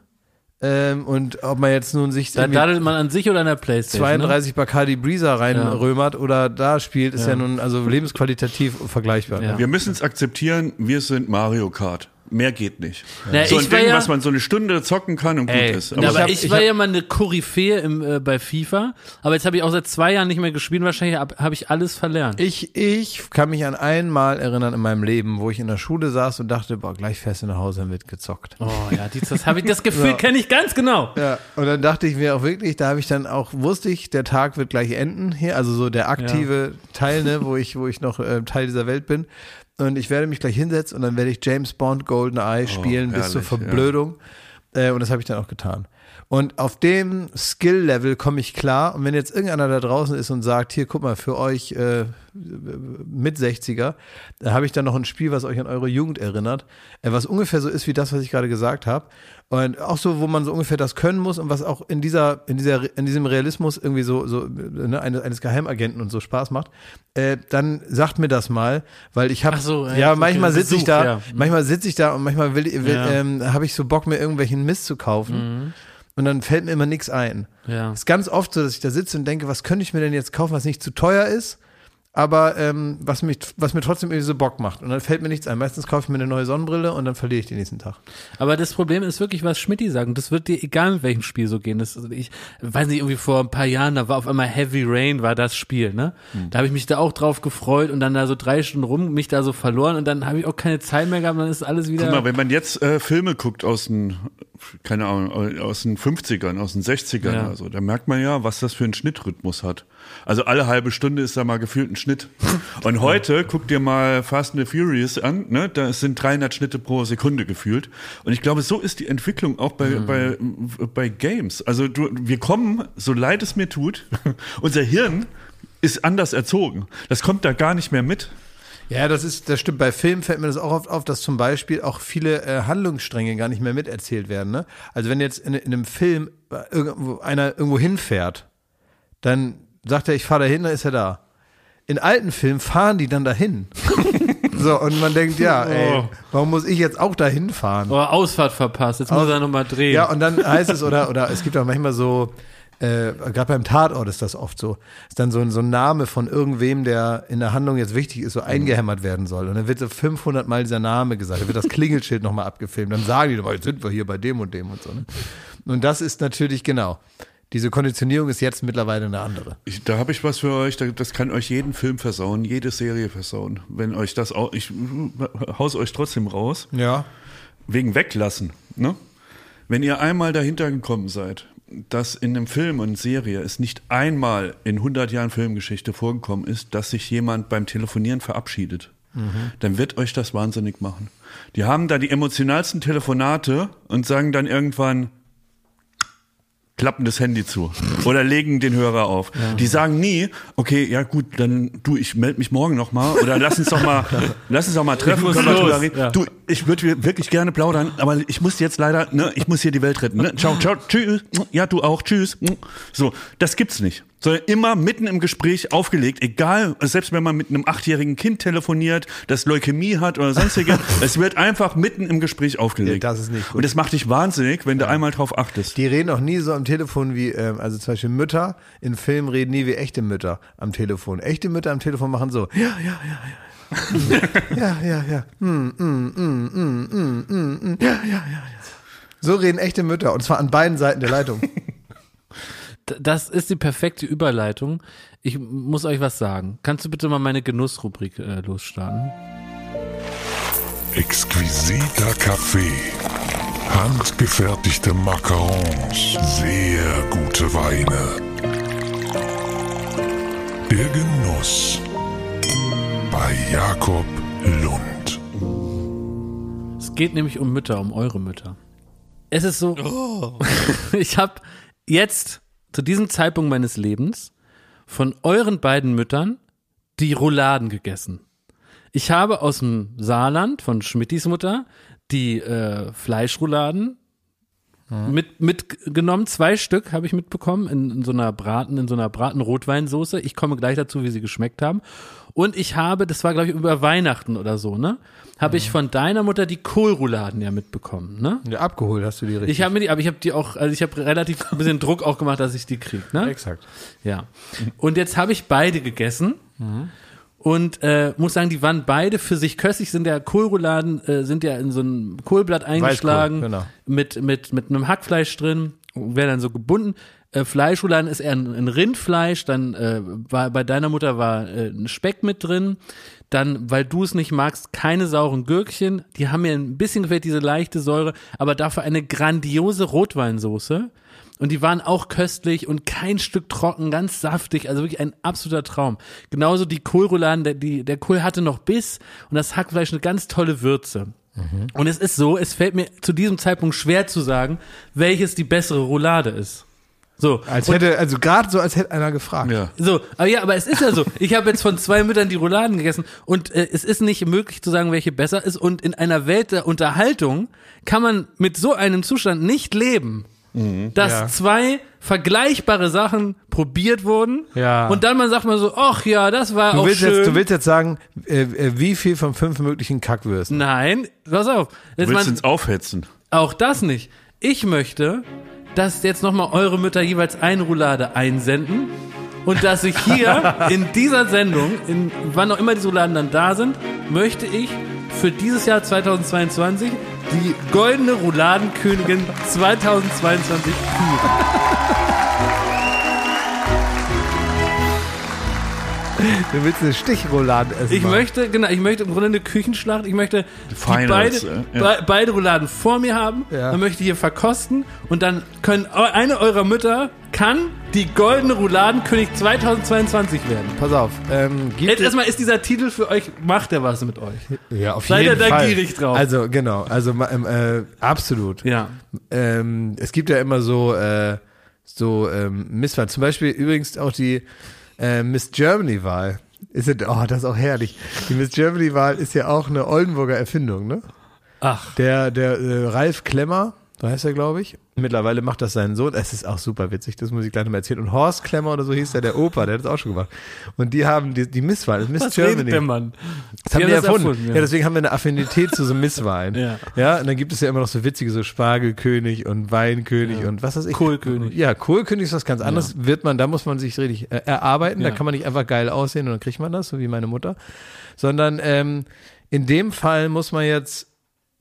Ähm, und ob man jetzt nun sich Da irgendwie daddelt man an sich oder an der Playstation. Ne? 32 Bacardi Breezer reinrömert oder da spielt, ist ja, nun also lebensqualitativ vergleichbar. Ja. Wir müssen es akzeptieren, wir sind Mario Kart. Mehr geht nicht. Na, so ein ich Ding, ja- was man so eine Stunde zocken kann und gut Ey, ist. aber, Aber ich, ich war hab- ja mal eine Koryphäe im, äh, bei FIFA, aber jetzt habe ich auch seit zwei Jahren nicht mehr gespielt. Wahrscheinlich habe hab ich alles verlernt. Ich, ich kann mich an einmal erinnern in meinem Leben, wo ich in der Schule saß und dachte, boah, gleich fährst du nach Hause und wird gezockt. Oh ja, die, das habe ich das [laughs] Gefühl kenne ich ganz genau. Ja, und dann dachte ich mir auch wirklich, da habe ich dann auch, wusste ich, der Tag wird gleich enden hier, also so der aktive Teil, ne, wo ich, wo ich noch äh, Teil dieser Welt bin. Und ich werde mich gleich hinsetzen und dann werde ich James Bond GoldenEye spielen bis zur herrlich, ja. Verblödung. Äh, und das habe ich dann auch getan. Und auf dem Skill-Level komme ich klar. Und wenn jetzt irgendeiner da draußen ist und sagt, hier, guck mal, für euch äh, mit 60er, da habe ich dann noch ein Spiel, was euch an eure Jugend erinnert, äh, was ungefähr so ist wie das, was ich gerade gesagt habe. Und auch so, wo man so ungefähr das können muss und was auch in dieser, in dieser, in diesem Realismus irgendwie so, so ne, eines, eines Geheimagenten und so Spaß macht, äh, dann sagt mir das mal, weil ich habe, so, ja, ja, okay, manchmal sitze ich da, ja. manchmal sitze ich da und manchmal will, will Ja. ähm, habe ich so Bock, mir irgendwelchen Mist zu kaufen. Und dann fällt mir immer nichts ein. Ja. Ist ganz oft so, dass ich da sitze und denke, was könnte ich mir denn jetzt kaufen, was nicht zu teuer ist, aber ähm, was, mich, was mir trotzdem irgendwie so Bock macht. Und dann fällt mir nichts ein. Meistens kaufe ich mir eine neue Sonnenbrille und dann verliere ich den nächsten Tag. Aber das Problem ist wirklich, was Schmidti sagt. Und das wird dir egal mit welchem Spiel so gehen. Das, also ich weiß nicht, irgendwie vor ein paar Jahren, da war auf einmal Heavy Rain, war das Spiel, ne? Hm. Da habe ich mich da auch drauf gefreut und dann da so drei Stunden rum, mich da so verloren und dann habe ich auch keine Zeit mehr gehabt, dann ist alles wieder. Guck mal, wenn man jetzt äh, Filme guckt aus den, keine Ahnung, aus den 50ern, aus den 60ern Ja. oder so, da merkt man ja, was das für einen Schnittrhythmus hat. Also alle halbe Stunde ist da mal gefühlt ein Schnitt. Und heute guck dir mal Fast and the Furious an, ne? Da sind 300 Schnitte pro Sekunde gefühlt. Und ich glaube, so ist die Entwicklung auch bei, bei, bei Games. Also du, wir kommen, so leid es mir tut, [laughs] unser Hirn ist anders erzogen. Das kommt da gar nicht mehr mit. Ja, das ist, das stimmt. Bei Filmen fällt mir das auch oft auf, dass zum Beispiel auch viele äh, Handlungsstränge gar nicht mehr miterzählt werden. Ne? Also wenn jetzt in, in einem Film äh, irgendwo einer irgendwo hinfährt, dann sagt er, ich fahre dahin, dann ist er da. In alten Filmen fahren die dann dahin. [laughs] so, und man denkt, ja, ey, warum muss ich jetzt auch dahin fahren? oh, Ausfahrt verpasst, jetzt muss er nochmal drehen. Ja, und dann [laughs] heißt es, oder, oder es gibt auch manchmal so, äh, gerade beim Tatort ist das oft so, ist dann so, ein- so ein Name von irgendwem, der in der Handlung jetzt wichtig ist, so eingehämmert werden soll. Und dann wird so 500 Mal dieser Name gesagt, dann wird das Klingelschild nochmal abgefilmt, dann sagen die jetzt sind wir hier bei dem und dem und so. Ne? Und das ist natürlich, genau, diese Konditionierung ist jetzt mittlerweile eine andere. Ich, da habe ich was für euch, da- das kann euch jeden Film versauen, jede Serie versauen. Wenn euch das auch, ich haus euch trotzdem raus, Ja. wegen weglassen. Ne? Wenn ihr einmal dahinter gekommen seid, dass in einem Film und Serie es nicht einmal in 100 Jahren Filmgeschichte vorgekommen ist, dass sich jemand beim Telefonieren verabschiedet, dann wird euch das wahnsinnig machen. Die haben da die emotionalsten Telefonate und sagen dann irgendwann, klappen das Handy zu oder legen den Hörer auf. Die sagen nie, okay, ja gut, dann du, ich melde mich morgen noch mal oder lass uns doch mal, [laughs] lass uns doch mal treffen, drüber reden. ja. Du, ich würde wirklich gerne plaudern, aber ich muss jetzt leider, ne, ich muss hier die Welt retten. Ne? Ciao, ciao, tschüss. Ja, du auch, tschüss. So, das gibt's nicht. Sondern immer mitten im Gespräch aufgelegt, egal, selbst wenn man mit einem achtjährigen Kind telefoniert, das Leukämie hat oder sonstige, [laughs] es wird einfach mitten im Gespräch aufgelegt. Ja, das ist nicht gut. Und das macht dich wahnsinnig, wenn du einmal drauf achtest. Die reden auch nie so am Telefon wie, ähm, also zum Beispiel Mütter in Filmen reden nie wie echte Mütter am Telefon. Echte Mütter am Telefon machen so, ja, ja, ja, ja. [laughs] ja, ja, ja. Hm, hm, hm, hm, hm, hm. Ja, ja, ja, ja. So reden echte Mütter und zwar an beiden Seiten der Leitung. [laughs] Das ist die perfekte Überleitung. Ich muss euch was sagen. Kannst du bitte mal meine Genussrubrik äh, losstarten? Exquisiter Kaffee. Handgefertigte Macarons. Sehr gute Weine. Der Genuss. Bei Jakob Lund. Es geht nämlich um Mütter, um eure Mütter. Es ist so, [laughs] ich habe jetzt zu diesem Zeitpunkt meines Lebens von euren beiden Müttern die Rouladen gegessen. Ich habe aus dem Saarland von Schmittis Mutter die äh, Fleischrouladen mit mitgenommen, zwei Stück habe ich mitbekommen in, in so einer Braten, in so einer Braten-Rotweinsoße. Ich komme gleich dazu, wie sie geschmeckt haben. Und ich habe, das war glaube ich über Weihnachten oder so, ne? Habe ich von deiner Mutter die Kohlrouladen ja mitbekommen, ne? Ja, abgeholt hast du die richtig. Ich habe mir die, aber ich habe die auch, also ich habe relativ ein bisschen Druck auch gemacht, dass ich die krieg, ne? Exakt. Ja. Und jetzt habe ich beide gegessen. Und äh, muss sagen, die waren beide für sich köstlich, sind ja Kohlrouladen, äh, sind ja in so ein Kohlblatt eingeschlagen, genau. mit, mit, mit einem Hackfleisch drin, werden dann so gebunden. Äh, Fleischrouladen ist eher ein, ein Rindfleisch, dann äh, war bei deiner Mutter war äh, ein Speck mit drin. Dann, weil du es nicht magst, keine sauren Gürkchen. Die haben mir ein bisschen gefällt, diese leichte Säure, aber dafür eine grandiose Rotweinsoße. Und die waren auch köstlich und kein Stück trocken, ganz saftig, also wirklich ein absoluter Traum. Genauso die Kohlrouladen, der, die, der Kohl hatte noch Biss und das Hackfleisch eine ganz tolle Würze. Und es ist so, es fällt mir zu diesem Zeitpunkt schwer zu sagen, welches die bessere Roulade ist. So. Als hätte, also gerade so, als hätte einer gefragt. Ja. so, aber ja, aber es ist ja so. Ich habe jetzt von zwei Müttern die Rouladen gegessen und äh, es ist nicht möglich zu sagen, welche besser ist. Und in einer Welt der Unterhaltung kann man mit so einem Zustand nicht leben, dass Ja. zwei vergleichbare Sachen probiert wurden Ja. und dann man sagt mal so, ach ja, das war Du auch willst, schön. jetzt, du willst jetzt sagen, äh, äh, wie viel von fünf möglichen Kackwürsten? Nein, pass auf. Du willst man, ins Aufhetzen. auch das nicht. Ich möchte, dass jetzt nochmal eure Mütter jeweils eine Roulade einsenden und dass ich hier [laughs] in dieser Sendung, in wann auch immer diese Rouladen dann da sind, möchte ich für dieses Jahr 2022 die goldene Rouladenkönigin 2022 küren. Du willst eine Stichroulade essen. Ich möchte, genau, ich möchte im Grunde eine Küchenschlacht. Ich möchte die Finals, beide, äh, ja. be beide Rouladen vor mir haben. Ja. Dann möchte ich hier verkosten und dann können eine eurer Mütter kann die goldene Rouladenkönig 2022 werden. Pass auf. Ähm, Jetzt erstmal ist dieser Titel für euch, macht er was mit euch? ja, auf seid ihr jeden da Fall. gierig drauf? Also genau, also ähm, äh, absolut. Ja. Ähm, es gibt ja immer so äh, so ähm, Misswahl. Zum Beispiel übrigens auch die äh, Miss Germany Wahl. Ist ja, oh, das ist auch herrlich. Die Miss Germany Wahl ist ja auch eine Oldenburger Erfindung, ne? Ach. Der, der äh, Ralf Klemmer, so heißt er, glaube ich. Mittlerweile macht das sein Sohn. Es ist auch super witzig, das muss ich gleich noch mal erzählen. Und Horst Klemmer oder so hieß der, der Opa, der hat das auch schon gemacht. Und die haben die, die Misswahl, das Miss Was Germany. redet der Mann? Das haben Die wir haben das erfunden. erfunden, ja. ja. deswegen haben wir eine Affinität zu so Misswahlen. [laughs] Ja. ja, und dann gibt es ja immer noch so witzige, so Spargelkönig und Weinkönig und was weiß ich. Kohlkönig. Ja, Kohlkönig ist was ganz anderes. Wird man, da muss man sich richtig äh, erarbeiten. Da Ja. kann man nicht einfach geil aussehen und dann kriegt man das, so wie meine Mutter. Sondern ähm, in dem Fall muss man jetzt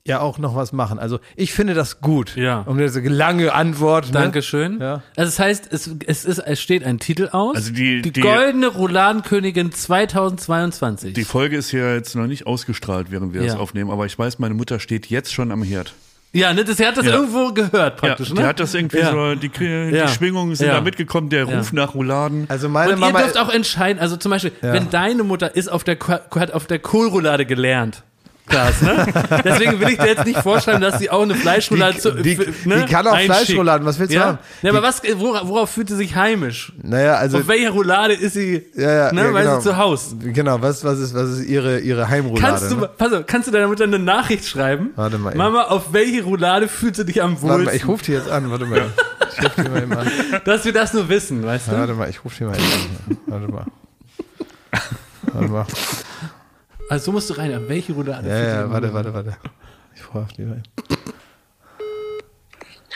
ja auch noch was machen. Also ich finde das gut. Ja. Um diese lange Antwort. Ne? Dankeschön. Ja. Also das heißt, es, es, ist, es steht ein Titel aus. Also die- die, die- goldene Rouladenkönigin 2022. Die Folge ist ja jetzt noch nicht ausgestrahlt, während wir Ja. das aufnehmen, aber ich weiß, meine Mutter steht jetzt schon am Herd. ja, ne, das, sie hat das Ja. irgendwo gehört praktisch, ja, ne? die hat das irgendwie Ja. so, die, die Ja. Schwingungen sind Ja. da mitgekommen, der Ja. Ruf nach Rouladen. Also meine Und Mama. ihr dürft auch entscheiden, also zum Beispiel, wenn deine Mutter ist auf der, hat auf der Kohlroulade gelernt. Klaas, ne? [laughs] Deswegen will ich dir jetzt nicht vorschreiben, dass sie auch eine Fleischroulade Die- zu, die- ne, die kann auch einschickt. Fleischrouladen, was willst du ja? haben? Ja, aber was, worauf, worauf fühlt sie sich heimisch? naja, also. auf welcher Roulade ist sie, ja, ja, ne, ja, weil genau. sie zu Hause? Genau, was, was, ist, was ist ihre, ihre Heimroulade? Kannst du, ne? pass auf, kannst du deiner Mutter eine Nachricht schreiben? Warte mal eben. Mama, auf welche Roulade fühlt sie dich am Warte mal, wohlsten? ich rufe die jetzt an, warte mal. Ich rufe die mal eben an. [laughs] Dass wir das nur wissen, weißt du? Warte mal, ich rufe die mal eben an. Warte mal. Warte mal. Also so musst du rein, auf welche Roulade Ja, ja, warte, warte, warte. Ich rufe die mal eben.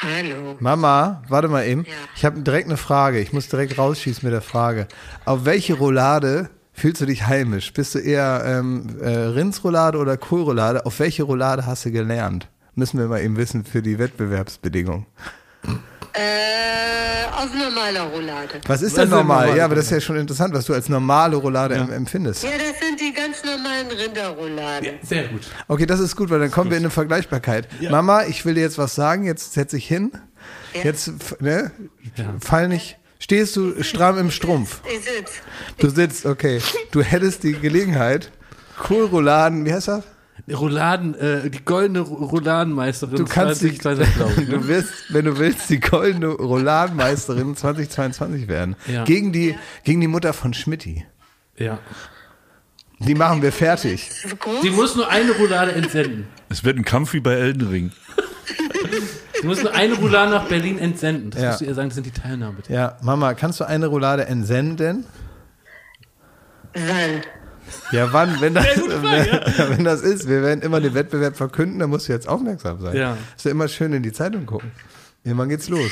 Hallo. Mama, warte mal eben. Ja. Ich habe direkt eine Frage. Ich muss direkt rausschießen mit der Frage. Auf welche Roulade fühlst du dich heimisch? Bist du eher ähm, äh, Rindsroulade oder Kohlroulade? Auf welche Roulade hast du gelernt? Müssen wir mal eben wissen für die Wettbewerbsbedingungen. Äh, auf normaler Roulade. Was ist denn normal? normal? Ja, aber das ist ja schon interessant, was du als normale Roulade em- empfindest. Ja, das sind die ganz normalen Rinderrouladen. Sehr gut. Okay, das ist gut, weil dann kommen wir in eine Vergleichbarkeit. Mama, ich will dir jetzt was sagen, jetzt setz dich hin. Ja. Jetzt, ne, fall nicht. Stehst du stramm im Strumpf? Ich sitz. Du sitzt, okay. Du hättest die Gelegenheit, Kohlrouladen, wie heißt das? Rouladen, äh, die goldene Ro- Rouladenmeisterin Du kannst die, 2022, glaube ich. [laughs] ne? du wirst, wenn du willst, die goldene Rouladenmeisterin 2022 werden. Ja. Gegen die, gegen die Mutter von Schmidti. Ja. Die machen wir fertig. Sie muss nur eine Roulade entsenden. Es wird ein Kampf wie bei Elden Ring. Sie muss nur eine Roulade nach Berlin entsenden. Das Ja. musst du ihr sagen, das sind die Teilnahme. Ja, Mama, kannst du eine Roulade entsenden? Wann? Ja, wann? Wenn das, [laughs] wenn, [laughs] wenn das ist, wir werden immer den Wettbewerb verkünden, dann musst du jetzt aufmerksam sein. Ja. Ist ja immer schön in die Zeitung gucken. Irgendwann geht's los.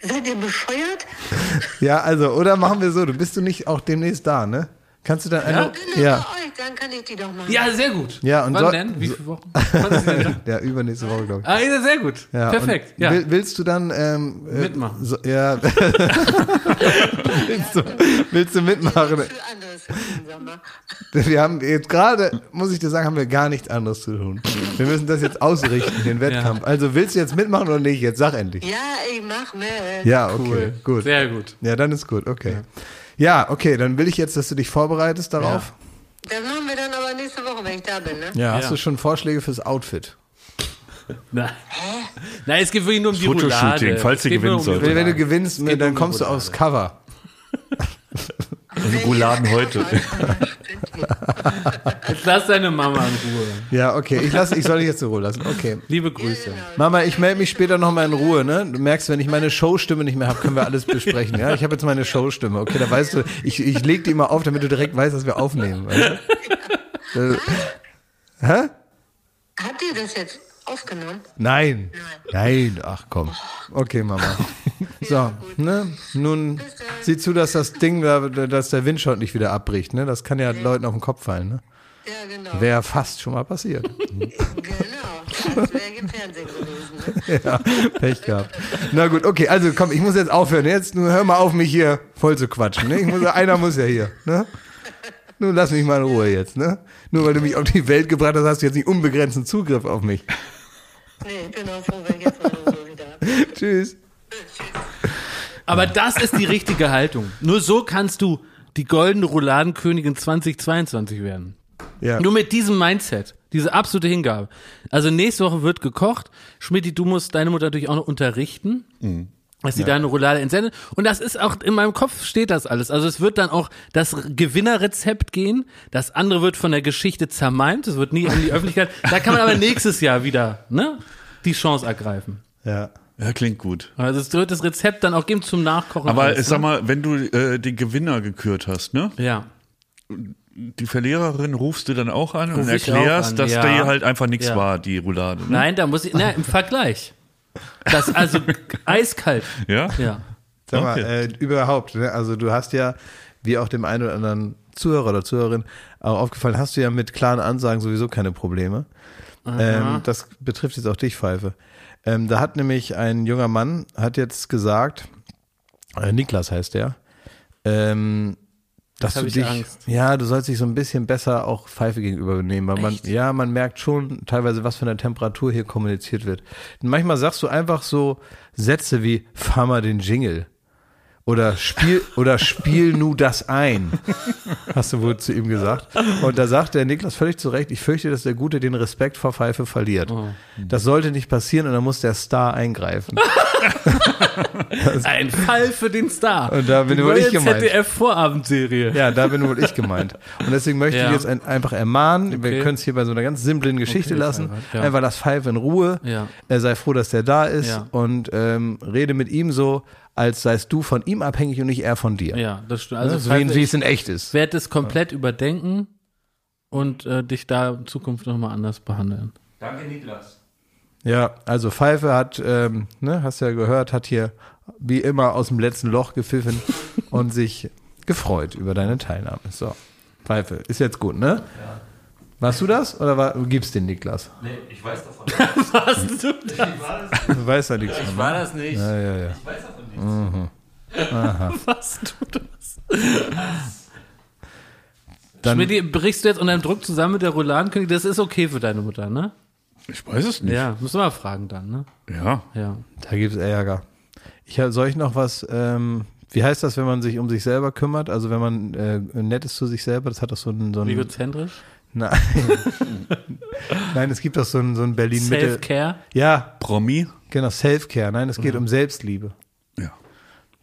Seid ihr bescheuert? [laughs] Ja, also, oder machen wir so, du bist du nicht auch demnächst da, ne? Kannst du dann Ja? eine, Genau, ja, bei euch, dann kann ich die doch machen. Ja, sehr gut. Ja, und Wann so- denn? Wie viele Wochen? [laughs] Wann ist denn ja, übernächste Woche, glaube ich. Ah, ja, sehr gut. Ja, Perfekt. Ja. Will, willst du dann ähm, äh, Mitmachen. So, ja. [laughs] willst, du, willst du mitmachen? Wir haben jetzt gerade, muss ich dir sagen, haben wir gar nichts anderes zu tun. Wir müssen das jetzt ausrichten, den Wettkampf. Also willst du jetzt mitmachen oder nicht? Jetzt sag endlich. Ja, ich mach mit. Ja, okay, gut. Sehr gut. Ja, dann ist gut, okay. Ja, okay, dann will ich jetzt, dass du dich vorbereitest darauf. Das machen wir dann aber nächste Woche, wenn ich da bin, ne? Ja, hast Ja. du schon Vorschläge fürs Outfit? [laughs] Nein. Nein, es geht wirklich nur um die Fotoshooting, Roulade. falls ihr gewinnen um solltet. Wenn, wenn du gewinnst, dann um kommst du aufs Cover. [laughs] Rouladen heute. Jetzt [laughs] lass deine Mama in Ruhe. Ja, okay, ich, lass, ich soll dich jetzt in Ruhe lassen. Okay. Liebe Grüße. Mama, ich melde mich später nochmal in Ruhe, ne? Du merkst, wenn ich meine Showstimme nicht mehr habe, können wir alles besprechen, ja? Ich habe jetzt meine Showstimme, okay? Da weißt du, ich, ich leg die immer auf, damit du direkt weißt, dass wir aufnehmen, weißt du? [laughs] Äh, Hä? Habt ihr das jetzt aufgenommen? Nein. Nein, ach komm. Okay, Mama. [laughs] So, ne? Nun sieh zu, dass das Ding, da, dass der Windschatten nicht wieder abbricht, ne? Das kann ja Leuten auf den Kopf fallen, ne? Ja, genau. Wäre fast schon mal passiert. [laughs] Genau. Das wäre im Fernsehen gewesen. Ne? [laughs] Ja, Pech gehabt. Na gut, okay, also komm, ich muss jetzt aufhören. Jetzt nur hör mal auf, mich hier voll zu quatschen. Ne? Ich muss, einer muss ja hier. Ne? Nun lass mich mal in Ruhe jetzt. Ne? Nur weil du mich auf die Welt gebracht hast, hast du jetzt nicht unbegrenzten Zugriff auf mich. Nee, froh, wenn ich jetzt mal Ruhe wieder. [laughs] Tschüss. Aber das ist die richtige Haltung. Nur so kannst du die goldene Rouladenkönigin 2022 werden. Ja. Nur mit diesem Mindset, diese absolute Hingabe. Also nächste Woche wird gekocht. Schmidti, du musst deine Mutter natürlich auch noch unterrichten. Dass sie deine Roulade entsendet. Und das ist auch, in meinem Kopf steht das alles. Also es wird dann auch das Gewinnerrezept gehen. Das andere wird von der Geschichte zermalmt. Es wird nie in die Öffentlichkeit. Da kann man aber [laughs] nächstes Jahr wieder, ne, die Chance ergreifen. Ja. Ja, klingt gut. Also es wird das Rezept dann auch geben zum Nachkochen. Aber alles, sag mal, wenn du äh, den Gewinner gekürt hast, ne? Ja. Die Verliererin rufst du dann auch an und Ruf ich erklärst, an, dass ja. die halt einfach nichts Ja. war, die Roulade. Ne? Nein, da muss ich, na, im [laughs] Vergleich. Das, also, eiskalt. Ja? Ja. Sag mal, Okay. äh, überhaupt, ne? also du hast ja, wie auch dem einen oder anderen Zuhörer oder Zuhörerin auch aufgefallen, hast du ja mit klaren Ansagen sowieso keine Probleme. Ähm, das betrifft jetzt auch dich, Pfeife. Ähm, da hat nämlich ein junger Mann, hat jetzt gesagt, äh, Niklas heißt der, ähm, dass du ich dich, Angst. ja, du sollst dich so ein bisschen besser auch Pfeife gegenüber nehmen, weil man, ja, man merkt schon teilweise, was für eine Temperatur hier kommuniziert wird. Und manchmal sagst du einfach so Sätze wie, fahr mal den Jingle. Oder spiel, oder spiel nu das ein. Hast du wohl zu ihm gesagt. Und da sagt der Niklas völlig zu Recht, ich fürchte, dass der Gute den Respekt vor Pfeife verliert. Das sollte nicht passieren und dann muss der Star eingreifen. [laughs] Ein Fall für den Star. Und da bin Die wohl ich gemeint. ZDF-Vorabendserie. Ja, da bin wohl ich gemeint. Und deswegen möchte Ja. ich jetzt ein, einfach ermahnen, wir Okay. können es hier bei so einer ganz simplen Geschichte Okay, lassen. Albert, ja. Einfach lass Pfeife in Ruhe. Ja. Er sei froh, dass der da ist und ähm, rede mit ihm so, als seist du von ihm abhängig und nicht er von dir. Ja, das stimmt. Also Also, so wie, ich es in echt ist. werde es komplett überdenken und äh, dich da in Zukunft nochmal anders behandeln. Ja, also Pfeife hat, ähm, ne, hast ja gehört, hat hier wie immer aus dem letzten Loch gepfiffen [laughs] und sich gefreut über deine Teilnahme. So, Pfeife, ist jetzt gut, ne? Ja. Warst du das oder war, gibst den Niklas? Nee, ich weiß davon. [laughs] Warst du das? Du weißt ja nichts von. War das nicht? Ja, ja, ja. Ich weiß davon nichts. [laughs] Warst du das? [laughs] Dann, Schmidti, brichst du jetzt unter dem Druck zusammen mit der Rouladenkönigin? Das ist okay für deine Mutter, ne? Ich weiß es nicht. Ja, musst du mal fragen dann, ne? Ja. Ja. da gibt's Ärger. Ich soll ich noch was, ähm, wie heißt das, wenn man sich um sich selber kümmert? Also wenn man äh, nett ist zu sich selber, das hat doch so ein, so ein Egozentrisch? Nein. [laughs] Nein, es gibt doch so ein, so ein Berlin-Mitte. Self-Care? Ja, Promi? genau, Self-Care. Nein, es geht um Selbstliebe. Ja.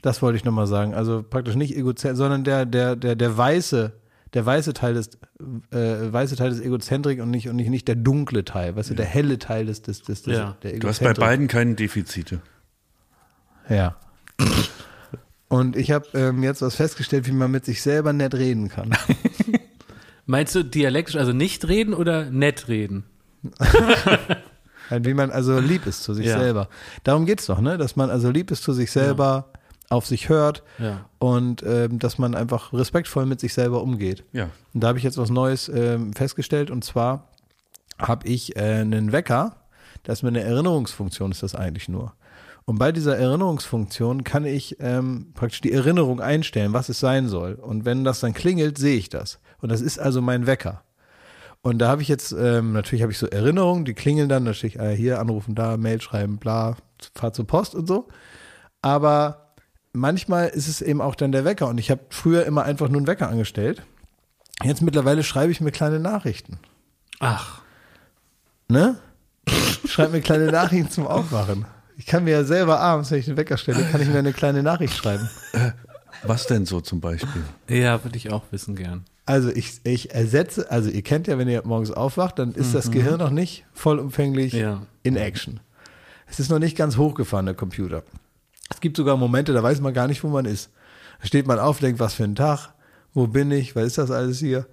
Das wollte ich nochmal sagen. Also praktisch nicht Egozentrik, sondern der, der, der, der weiße, der weiße Teil des, äh, weiße Teil des Egozentrik und nicht, und nicht, nicht der dunkle Teil, weißt du, der helle Teil des, des, des, des Ja. der Du hast bei Egozentrik. beiden keine Defizite. Ja. Und ich habe ähm, jetzt was festgestellt, wie man mit sich selber nett reden kann. [laughs] Meinst du dialektisch, also nicht reden oder nett reden? [laughs] Wie man also lieb ist zu sich Ja. selber. Darum geht's doch, ne? Dass man also lieb ist zu sich selber, auf sich hört Ja. und ähm, dass man einfach respektvoll mit sich selber umgeht. Ja. Und da habe ich jetzt was Neues ähm, festgestellt und zwar habe ich äh, einen Wecker, das ist mir eine Erinnerungsfunktion, ist das eigentlich nur. Und bei dieser Erinnerungsfunktion kann ich ähm, praktisch die Erinnerung einstellen, was es sein soll. Und wenn das dann klingelt, sehe ich das. Und das ist also mein Wecker. Und da habe ich jetzt, ähm, natürlich habe ich so Erinnerungen, die klingeln dann, da stehe ich äh, hier anrufen, da, Mail schreiben, bla, fahr zur Post und so. Aber manchmal ist es eben auch dann der Wecker. Und ich habe früher immer einfach nur einen Wecker angestellt. Jetzt mittlerweile schreibe ich mir kleine Nachrichten. Ach, Ne? Schreibe mir kleine Nachrichten zum Aufwachen. Ich kann mir ja selber abends, wenn ich den Wecker stelle, kann ich mir eine kleine Nachricht schreiben. Was denn so zum Beispiel? ja, würde ich auch wissen gern. Also ich, ich ersetze, also ihr kennt ja, wenn ihr morgens aufwacht, dann ist das Gehirn noch nicht vollumfänglich Ja. in Action. Es ist noch nicht ganz hochgefahren, der Computer. Es gibt sogar Momente, da weiß man gar nicht, wo man ist. Da steht man auf, denkt, was für ein Tag, wo bin ich, was ist das alles hier?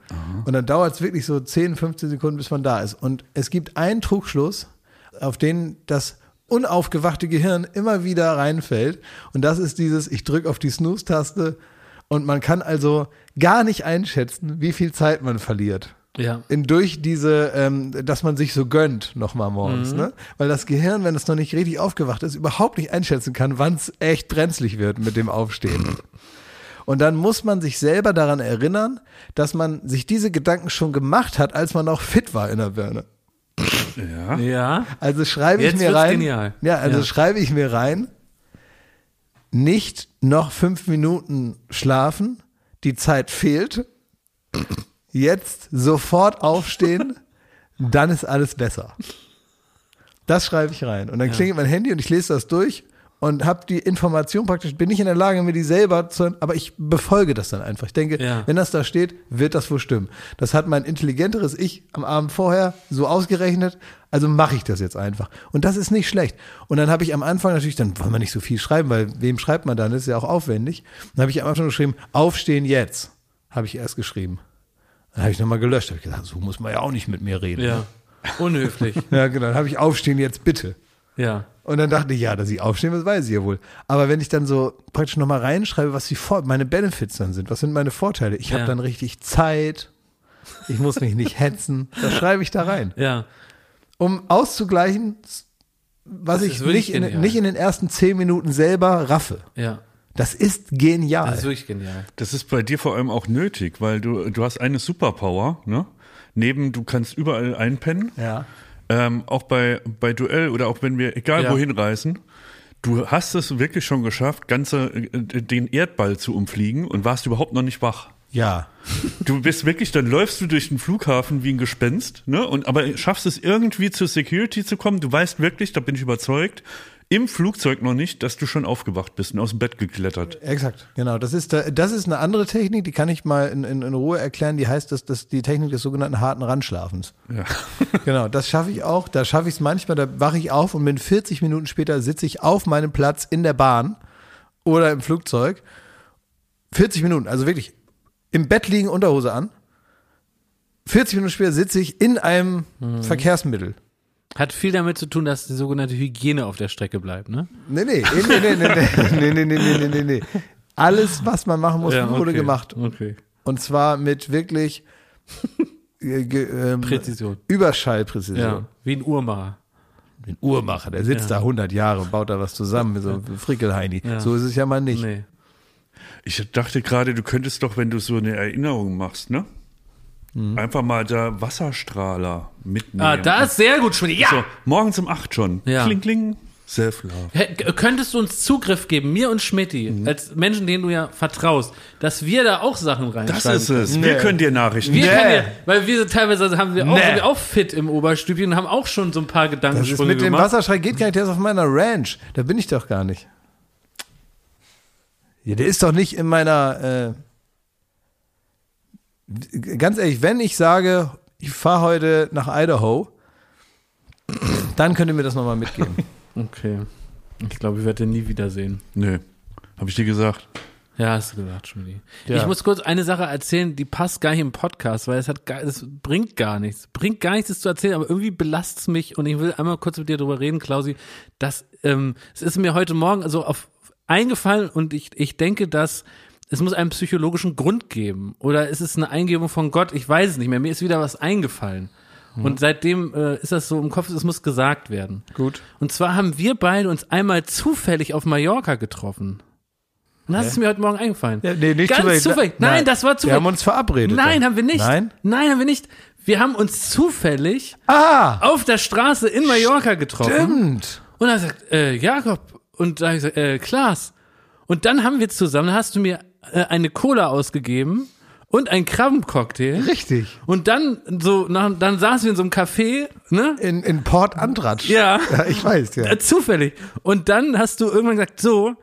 Und dann dauert es wirklich so 10, 15 Sekunden, bis man da ist. Und es gibt einen Trugschluss, auf den das unaufgewachte Gehirn immer wieder reinfällt. Und das ist dieses, ich drücke auf die Snooze-Taste und man kann also gar nicht einschätzen, wie viel Zeit man verliert Ja. in, durch diese, ähm, dass man sich so gönnt nochmal morgens, ne? Weil das Gehirn, wenn es noch nicht richtig aufgewacht ist, überhaupt nicht einschätzen kann, wann es echt brenzlig wird mit dem Aufstehen. Und dann muss man sich selber daran erinnern, dass man sich diese Gedanken schon gemacht hat, als man noch fit war in der Birne. Ja. Ja. Also schreibe ich Jetzt mir wird's rein. genial. Ja, also Ja. schreibe ich mir rein. Nicht noch fünf Minuten schlafen. Die Zeit fehlt. Jetzt sofort aufstehen. Dann ist alles besser. Das schreibe ich rein. Und dann klingelt mein Handy und ich lese das durch und habe die Information praktisch, bin ich in der Lage, mir die selber zu, aber ich befolge das dann einfach. Ich denke, Ja. wenn das da steht, wird das wohl stimmen. Das hat mein intelligenteres Ich am Abend vorher so ausgerechnet, also mache ich das jetzt einfach. Und das ist nicht schlecht. Und dann habe ich am Anfang natürlich, dann wollen wir nicht so viel schreiben, weil wem schreibt man dann? Das ist ja auch aufwendig. Dann habe ich am Anfang geschrieben, aufstehen jetzt, habe ich erst geschrieben. Dann habe ich nochmal gelöscht, habe ich gesagt, so muss man ja auch nicht mit mir reden. Ja. Unhöflich. [laughs] Ja, genau. Dann habe ich aufstehen jetzt bitte. Ja. Und dann dachte ich, ja, dass ich aufstehen muss, weiß ich ja wohl. Aber wenn ich dann so praktisch nochmal reinschreibe, was die Vor meine Benefits dann sind, was sind meine Vorteile? Ich habe Ja. dann richtig Zeit, ich muss mich nicht hetzen, das schreibe ich da rein. Ja. Um auszugleichen, was Das ich nicht in, nicht in den ersten zehn Minuten selber raffe. Ja. Das ist genial. Das ist wirklich genial. Das ist bei dir vor allem auch nötig, weil du, du hast eine Superpower, ne? Neben, du kannst überall einpennen. ja. Ähm, auch bei, bei Duell oder auch wenn wir egal Ja. wohin reisen. Du hast es wirklich schon geschafft, ganze, äh, den Erdball zu umfliegen und warst überhaupt noch nicht wach. Ja. Du bist wirklich, dann läufst du durch den Flughafen wie ein Gespenst, ne? Und aber schaffst es irgendwie zur Security zu kommen. Du weißt wirklich, da bin ich überzeugt, im Flugzeug noch nicht, dass du schon aufgewacht bist und aus dem Bett geklettert. Exakt, genau. Das ist, da- das ist eine andere Technik, die kann ich mal in, in, in Ruhe erklären. Die heißt, dass das die Technik des sogenannten harten Randschlafens. Ja. [laughs] Genau, das schaffe ich auch. Da schaffe ich es manchmal, da wache ich auf und bin 40 Minuten später sitze ich auf meinem Platz in der Bahn oder im Flugzeug. 40 Minuten, also wirklich im Bett liegen, Unterhose an. 40 Minuten später sitze ich in einem Verkehrsmittel. Hat viel damit zu tun, dass die sogenannte Hygiene auf der Strecke bleibt, ne? Nee, nee, nee, nee, nee, nee, nee, nee, nee, nee, nee, nee. Alles, was man machen muss, wurde okay. gemacht. Okay. Und zwar mit wirklich äh, ähm, Präzision. Überschallpräzision. Ja. Wie ein Uhrmacher. Den Uhrmacher, der sitzt Ja. da 100 Jahre und baut da was zusammen, mit so einem Frickelheini. Ja. So ist es ja mal nicht. Nee. Ich dachte gerade, du könntest doch, wenn du so eine Erinnerung machst, ne? Einfach mal da Wasserstrahler mitnehmen. Ah, das ist sehr gut, Schmidt. Ja! So, morgens um 8 schon. Ja. Kling, kling. Self-Love. Könntest du uns Zugriff geben, mir und Schmidti, Mhm. als Menschen, denen du ja vertraust, dass wir da auch Sachen reinschreiben Das ist es. Wir Nee. können dir Nachrichten Wir Nee. können ja, weil wir sind teilweise haben wir auch, Nee. sind wir auch fit im Oberstübchen und haben auch schon so ein paar Das ist Gedankensprünge mit dem gemacht. Wasserschrei geht gar nicht, der ist auf meiner Ranch. Da bin ich doch gar nicht. Ja, der ist doch nicht in meiner. Äh, ganz ehrlich, wenn ich sage, ich fahre heute nach Idaho, dann könnt ihr mir das nochmal mitgeben. [laughs] Okay. Ich glaube, ich werde den nie wiedersehen. Nö. Hab ich dir gesagt. Ja, hast du gesagt, Schmidt. Ja. Ich muss kurz eine Sache erzählen, die passt gar nicht im Podcast, weil es hat gar, es bringt gar nichts. Bringt gar nichts, das zu erzählen, aber irgendwie belastet es mich und ich will einmal kurz mit dir drüber reden, Klausi, dass ähm, es ist mir heute Morgen also auf eingefallen und ich, ich denke, dass es muss einen psychologischen Grund geben. Oder ist es eine Eingebung von Gott? Ich weiß es nicht mehr. Mir ist wieder was eingefallen. Und seitdem äh, ist das so im Kopf, es muss gesagt werden. Gut. Und zwar haben wir beide uns einmal zufällig auf Mallorca getroffen. Und das ist mir heute Morgen eingefallen. Ja, nee, nicht Ganz zufällig. zufällig. Nein, Nein, das war Wir zufällig. haben uns verabredet. Nein, dann. haben wir nicht. Nein? Nein, haben wir nicht. Wir haben uns zufällig Ah, auf der Straße in Mallorca getroffen. stimmt. Und er sagt, äh, Jakob. Und da habe ich gesagt, äh, Klaas. Und dann haben wir zusammen, hast du mir äh, eine Cola ausgegeben und ein Krabbencocktail. Richtig. Und dann so, nach, dann saßen wir in so einem Café, ne? In, in Port Antratsch. Ja. ja. Ich weiß, ja. Äh, Zufällig. Und dann hast du irgendwann gesagt, so,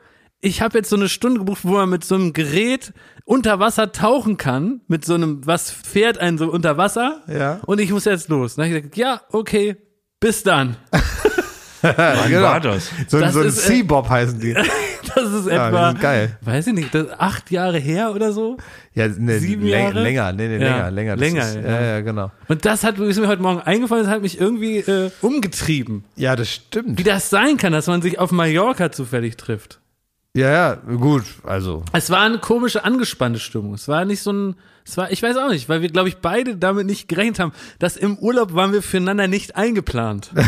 ich habe jetzt so eine Stunde gebucht, wo man mit so einem Gerät unter Wasser tauchen kann, mit so einem, was fährt einen so unter Wasser. Ja. Und ich muss jetzt los. Dann habe ich gesagt, ja, okay, bis dann. [laughs] Wann genau. war das? So, Das so ein äh, Seabob heißen die. [laughs] Das ist Ja, etwa, sind geil. weiß ich nicht, das acht Jahre her oder so. Ja, ne, Sieben läng- Jahre? länger, nee, nee, Ja, länger, länger. Das länger, ist, ja. ja, ja, genau. Und das hat ist mir heute Morgen eingefallen, das hat mich irgendwie äh, umgetrieben. Ja, das stimmt. Wie das sein kann, dass man sich auf Mallorca zufällig trifft. Ja, ja, gut, also. Es war eine komische, angespannte Stimmung. Es war nicht so ein, es war, ich weiß auch nicht, weil wir, glaube ich, beide damit nicht gerechnet haben, dass im Urlaub waren wir füreinander nicht eingeplant. [laughs]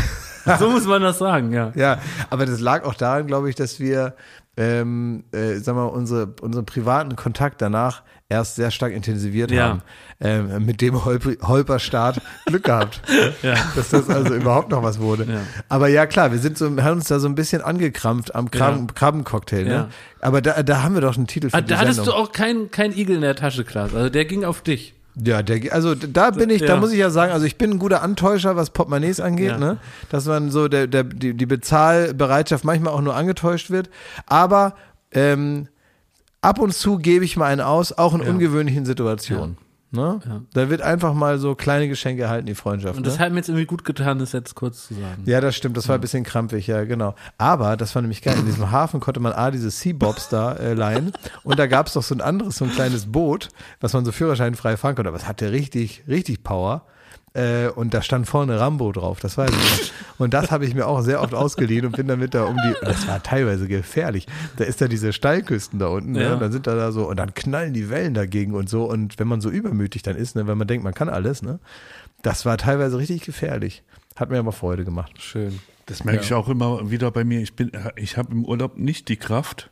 [laughs] so muss man das sagen, ja. Ja, aber das lag auch daran, glaube ich, dass wir, ähm, äh, sag mal, unsere, unseren privaten Kontakt danach erst sehr stark intensiviert Ja. haben. Ähm, mit dem Holp Holperstart Glück gehabt, [laughs] Ja. dass das also überhaupt noch was wurde. Ja. Aber ja, klar, wir sind so, haben uns da so ein bisschen angekrampft am Krabben. Krabbencocktail. Ne? Ja. Aber da, da haben wir doch einen Titel für Ah, da hattest Sendung. du auch keinen kein Igel in der Tasche, Klaas. Also der ging auf dich. Ja, der, also da bin ich, da Ja. muss ich ja sagen, also ich bin ein guter Antäuscher, was Portemonnaies angeht, Ja. ne? Dass man so der, der, die, die Bezahlbereitschaft manchmal auch nur angetäuscht wird. Aber ähm, ab und zu gebe ich mal einen aus, auch in Ja. ungewöhnlichen Situationen. Ne? Ja. Da wird einfach mal so kleine Geschenke erhalten, die Freundschaft. Und ne? das hat mir jetzt irgendwie gut getan, das jetzt kurz zu sagen. Ja, das stimmt, das war ein bisschen krampfig, ja, genau. Aber das war nämlich geil. In diesem Hafen konnte man A, diese Seabobs da äh, leihen und da gab es doch so ein anderes, so ein kleines Boot, was man so führerscheinfrei fahren konnte. Aber es hatte richtig, richtig Power. Äh, und da stand vorne Rambo drauf, das weiß ich. Und das habe ich mir auch sehr oft ausgeliehen und bin damit da um die, das war teilweise gefährlich. Da ist da diese Steilküsten da unten, ne? Ja. und dann sind da, da so, und dann knallen die Wellen dagegen und so. Und wenn man so übermütig dann ist, ne, wenn man denkt, man kann alles, ne, das war teilweise richtig gefährlich. Hat mir aber Freude gemacht. Schön. Das merke ich auch immer wieder bei mir. Ich bin, ich habe im Urlaub nicht die Kraft,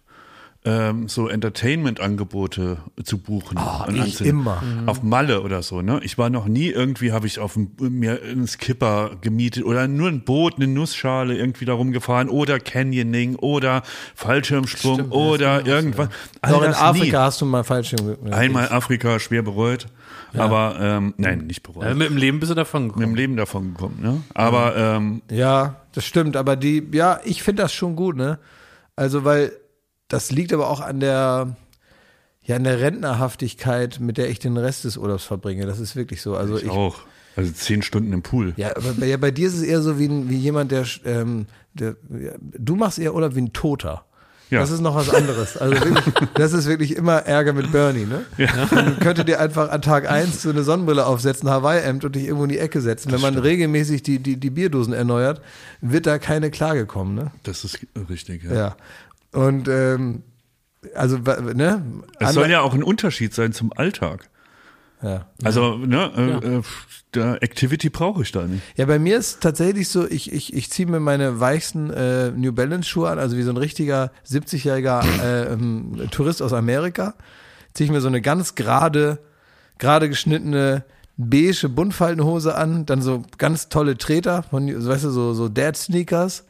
ähm, so Entertainment-Angebote zu buchen. Oh, und ich immer. Auf Malle oder so, ne? Ich war noch nie irgendwie, habe ich auf dem, mir einen Skipper gemietet oder nur ein Boot, eine Nussschale irgendwie da rumgefahren oder Canyoning oder Fallschirmsprung Stimmt, oder irgendwas. Auch in Afrika hast du mal falsch Nie. Einmal Afrika schwer bereut, aber ähm, nein, nicht bereut. Äh, mit dem Leben bist du davon mit gekommen. dem Leben davon gekommen, ne? Aber ähm, Ja, das stimmt, aber die, ja, ich finde das schon gut, ne? Also, weil das liegt aber auch an der, ja, an der Rentnerhaftigkeit, mit der ich den Rest des Urlaubs verbringe. Das ist wirklich so. Also ich, ich, auch. Also zehn Stunden im Pool. ja, aber bei, ja, bei dir ist es eher so wie, wie jemand, der, ähm, der ja, du machst eher Urlaub wie ein Toter. Ja. Das ist noch was anderes. Also wirklich, das ist wirklich immer Ärger mit Bernie, ne? Man könnte dir einfach an Tag eins so eine Sonnenbrille aufsetzen, Hawaii-Hemd und dich irgendwo in die Ecke setzen. Wenn man regelmäßig die, die, die Bierdosen erneuert, wird da keine Klage kommen, ne? Das ist richtig, ja. Ja. Und ähm, also ne? Es soll ja auch ein Unterschied sein zum Alltag. ja. Also, ne, äh, äh, der Activity brauche ich da nicht. Ja, bei mir ist tatsächlich so, ich, ich, ich ziehe mir meine weichsten äh, New Balance Schuhe an, also wie so ein richtiger 70-jähriger äh, ähm, Tourist aus Amerika. Ziehe ich mir so eine ganz gerade, gerade geschnittene beige Buntfaltenhose an, dann so ganz tolle Treter, von, weißt du, so, so Dad-Sneakers.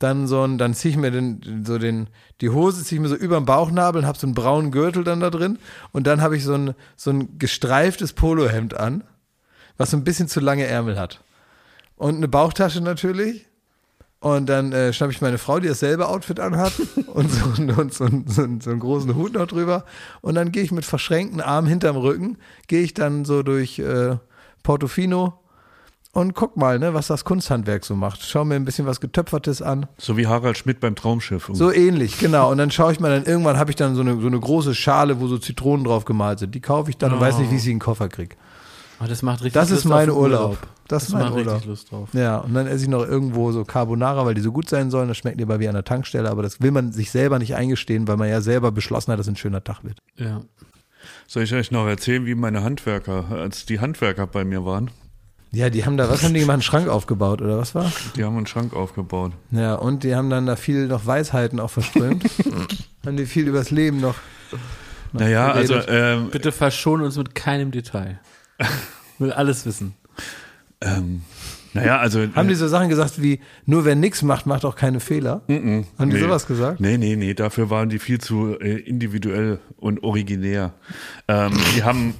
Dann so ein, dann ziehe ich mir den, so den, die Hose ziehe ich mir so über den Bauchnabel und habe so einen braunen Gürtel dann da drin. Und dann habe ich so ein, so ein gestreiftes Polohemd an, was so ein bisschen zu lange Ärmel hat. Und eine Bauchtasche natürlich. Und dann äh, schnapp ich meine Frau, die dasselbe Outfit anhat [laughs] und, so, und so, so, so, so einen großen Hut noch drüber. Und dann gehe ich mit verschränkten Armen hinterm Rücken, gehe ich dann so durch äh, Portofino und guck mal, ne, was das Kunsthandwerk so macht. Schau mir ein bisschen was Getöpfertes an. So wie Harald Schmidt beim Traumschiff. So ähnlich, genau. Und dann schaue ich mal dann, irgendwann habe ich dann so eine, so eine große Schale, wo so Zitronen drauf gemalt sind. Die kaufe ich dann und weiß nicht, wie ich sie in den Koffer kriege. Oh, das macht richtig Das ist Lust auf mein den Urlaub. Das ist mein macht Urlaub. richtig Lust drauf. Ja, und dann esse ich noch irgendwo so Carbonara, weil die so gut sein sollen. Das schmeckt lieber wie an der Tankstelle, aber das will man sich selber nicht eingestehen, weil man ja selber beschlossen hat, dass es ein schöner Tag wird. Ja. Soll ich euch noch erzählen, wie meine Handwerker, als die Handwerker bei mir waren? Ja, die haben da, was haben die gemacht, einen Schrank aufgebaut oder was war? Die haben einen Schrank aufgebaut. Ja, und die haben dann da viel noch Weisheiten auch verströmt. [laughs] haben die viel übers Leben noch. noch Naja, also geredet. ähm, Bitte verschon uns mit keinem Detail. Ich [laughs] will alles wissen. ähm, naja, also haben die so Sachen gesagt wie, nur wer nichts macht, macht auch keine Fehler? Haben die Nee. sowas gesagt? Nee, nee, nee, dafür waren die viel zu äh, individuell und originär. Ähm, die haben,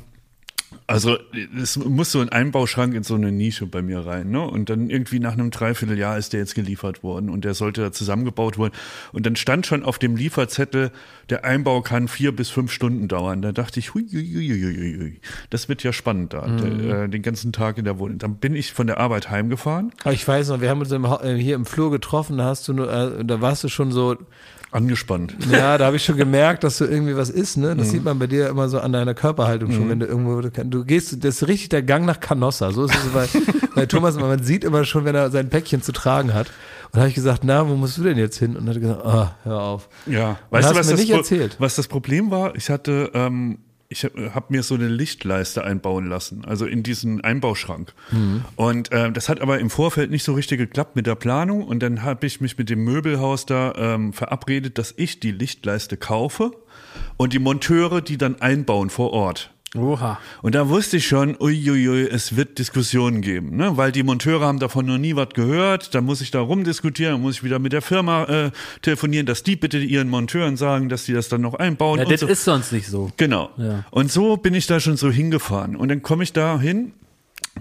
also es muss so ein Einbauschrank in so eine Nische bei mir rein, ne? Und dann irgendwie nach einem Dreivierteljahr ist der jetzt geliefert worden und der sollte da zusammengebaut worden. Und dann stand schon auf dem Lieferzettel, der Einbau kann vier bis fünf Stunden dauern. Da dachte ich, hui, hui, hui, hui, hui, hui. das wird ja spannend da, der, äh, den ganzen Tag in der Wohnung. Dann bin ich von der Arbeit heimgefahren, Aber ich weiß noch, wir haben uns im, äh, hier im Flur getroffen, da hast du nur, äh, da warst du schon so, angespannt. [laughs] ja, da habe ich schon gemerkt, dass du irgendwie was isst, ne? Das sieht man bei dir immer so an deiner Körperhaltung schon, wenn du irgendwo, du gehst, das ist richtig der Gang nach Canossa, so ist es bei, [laughs] bei Thomas, man sieht immer schon, wenn er sein Päckchen zu tragen hat. Und da habe ich gesagt, na, wo musst du denn jetzt hin? Und er hat gesagt, ah, hör auf. Ja, weißt du, was mir das, nicht erzählt. was das Problem war? Ich hatte, ähm, ich habe hab mir so eine Lichtleiste einbauen lassen, also in diesen Einbauschrank. Mhm. Und ähm, das hat aber im Vorfeld nicht so richtig geklappt mit der Planung. Und dann habe ich mich mit dem Möbelhaus da ähm, verabredet, dass ich die Lichtleiste kaufe und die Monteure die dann einbauen vor Ort. Oha. Und da wusste ich schon, uiuiui, es wird Diskussionen geben, ne? weil die Monteure haben davon noch nie was gehört. Da muss ich da rumdiskutieren, dann muss ich wieder mit der Firma äh, telefonieren, dass die bitte ihren Monteuren sagen, dass die das dann noch einbauen. Ja, das so. ist sonst nicht so. Genau. Ja. Und so bin ich da schon so hingefahren. Und dann komme ich da hin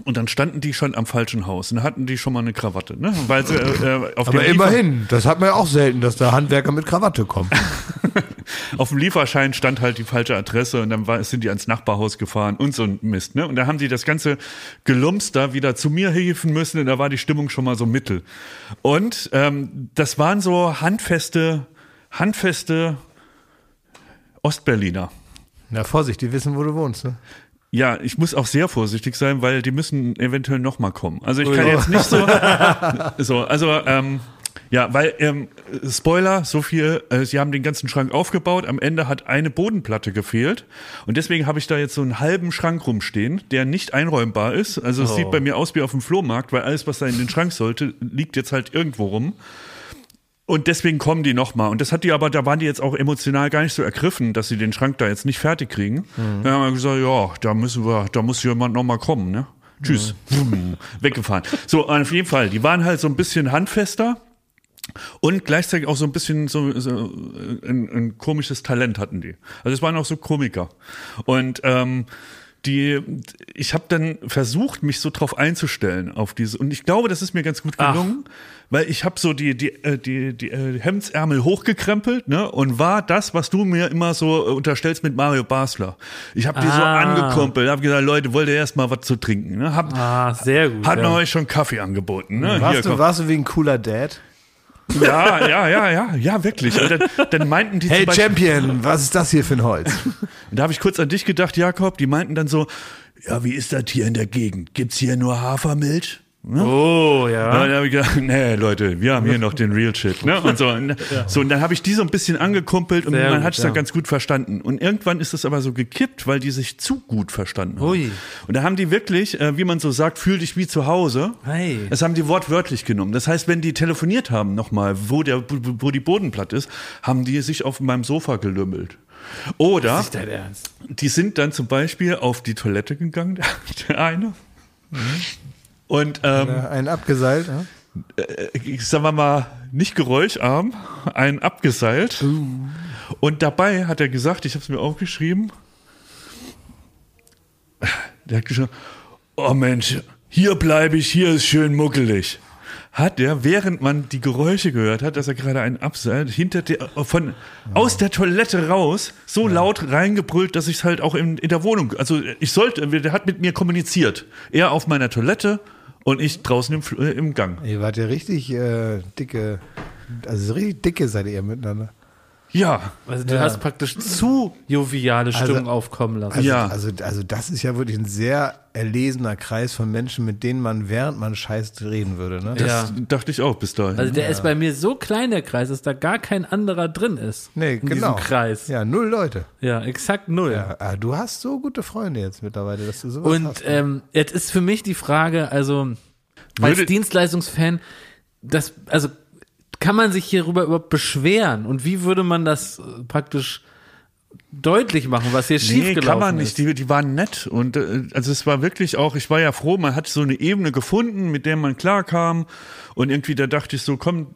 und dann standen die schon am falschen Haus und hatten die schon mal eine Krawatte, ne? Weil sie, äh, auf Aber immerhin, das hat man ja auch selten, dass da Handwerker mit Krawatte kommen. [laughs] auf dem Lieferschein stand halt die falsche Adresse und dann war, sind die ans Nachbarhaus gefahren und so ein Mist. Ne? Und da haben die das ganze Gelumps da wieder zu mir helfen müssen und da war die Stimmung schon mal so mittel. Und ähm, das waren so handfeste, handfeste Ostberliner. Na, Vorsicht, die wissen, wo du wohnst, ne? Ja, ich muss auch sehr vorsichtig sein, weil die müssen eventuell noch mal kommen. Also ich kann Ui. jetzt nicht so, [laughs] so also ähm, ja, weil ähm, Spoiler, so viel, äh, sie haben den ganzen Schrank aufgebaut. Am Ende hat eine Bodenplatte gefehlt und deswegen habe ich da jetzt so einen halben Schrank rumstehen, der nicht einräumbar ist. Also es sieht bei mir aus wie auf dem Flohmarkt, weil alles, was da in den Schrank sollte, liegt jetzt halt irgendwo rum. Und deswegen kommen die nochmal. Und das hat die aber, da waren die jetzt auch emotional gar nicht so ergriffen, dass sie den Schrank da jetzt nicht fertig kriegen. Dann haben wir gesagt, ja, da müssen wir, da muss jemand nochmal kommen, ne? Tschüss. Wumm, Weggefahren. So, auf jeden Fall, die waren halt so ein bisschen handfester. Und gleichzeitig auch so ein bisschen so, so ein, ein komisches Talent hatten die. Also es waren auch so Komiker. Und ähm, die, ich habe dann versucht, mich so drauf einzustellen auf diese. Und ich glaube, das ist mir ganz gut gelungen, weil ich habe so die die äh, die die äh, Hemdsärmel hochgekrempelt, ne, und war das, was du mir immer so äh, unterstellst mit Mario Basler. Ich habe die so Ah. angekumpelt, habe gesagt, Leute, wollt ihr erst mal was zu trinken? Ne? Hab, Ah, sehr gut. hat ja. man euch schon Kaffee angeboten? Ne? Hier, Warst du, komm. warst du wie ein cooler Dad? Ja, ja, ja, ja, ja, wirklich. Und dann, dann meinten die Hey zum Beispiel, Champion, was ist das hier für ein Holz? und da habe ich kurz an dich gedacht, Jakob, die meinten dann so, ja, wie ist das hier in der Gegend? Gibt's hier nur Hafermilch? Ne? Oh, Ja, ja. dann habe ich gedacht, nee, Leute, wir haben hier noch den Real Shit. Ne? Und so, und, so, und dann habe ich die so ein bisschen angekumpelt und Sehr man hat es ja. dann ganz gut verstanden. Und irgendwann ist es aber so gekippt, weil die sich zu gut verstanden haben. Ui. Und da haben die wirklich, äh, wie man so sagt, fühl dich wie zu Hause. Hey. Das haben die wortwörtlich genommen. Das heißt, wenn die telefoniert haben nochmal, wo, der, wo die Bodenplatte ist, haben die sich auf meinem Sofa gelümmelt. Oder Dein Ernst. die sind dann zum Beispiel auf die Toilette gegangen, der, [laughs] der eine. Und ähm, Äh, Einen abgeseilt, ja? ich sag mal mal, nicht geräuscharm, einen abgeseilt. Und dabei hat er gesagt, ich habe es mir aufgeschrieben, der hat gesagt, oh Mensch, hier bleibe ich, hier ist schön muckelig. Hat er, während man die Geräusche gehört hat, dass er gerade einen abseilt, hinter der, von, aus der Toilette raus, so laut reingebrüllt, dass ich es halt auch in, in der Wohnung, also ich sollte, der hat mit mir kommuniziert. Er auf meiner Toilette und ich draußen im, äh, im Gang. Ihr wart ja richtig äh, dicke, also so richtig dicke seid ihr miteinander. Ja, Also du hast praktisch zu joviale Stimmung Also- aufkommen lassen. Also, Ja. also, also das ist ja wirklich ein sehr erlesener Kreis von Menschen, mit denen man während man scheißt reden würde. Ne? Ja. das dachte ich auch bis dahin. Also der ist bei mir so klein, der Kreis, dass da gar kein anderer drin ist. Nee, in genau. diesem Kreis. Ja, Ja, null Leute. exakt null. Ja, ah, du hast so gute Freunde jetzt mittlerweile, dass du sowas Und hast. ähm, jetzt ist für mich die Frage, also als Würde- Dienstleistungsfan, das, also kann man sich hierüber überhaupt beschweren? Und wie würde man das äh, praktisch deutlich machen, was hier Nee, schiefgelaufen kann man nicht. ist? Die, die waren nett. Und äh, also es war wirklich auch, ich war ja froh, man hat so eine Ebene gefunden, mit der man klarkam. Und irgendwie, da dachte ich so, komm,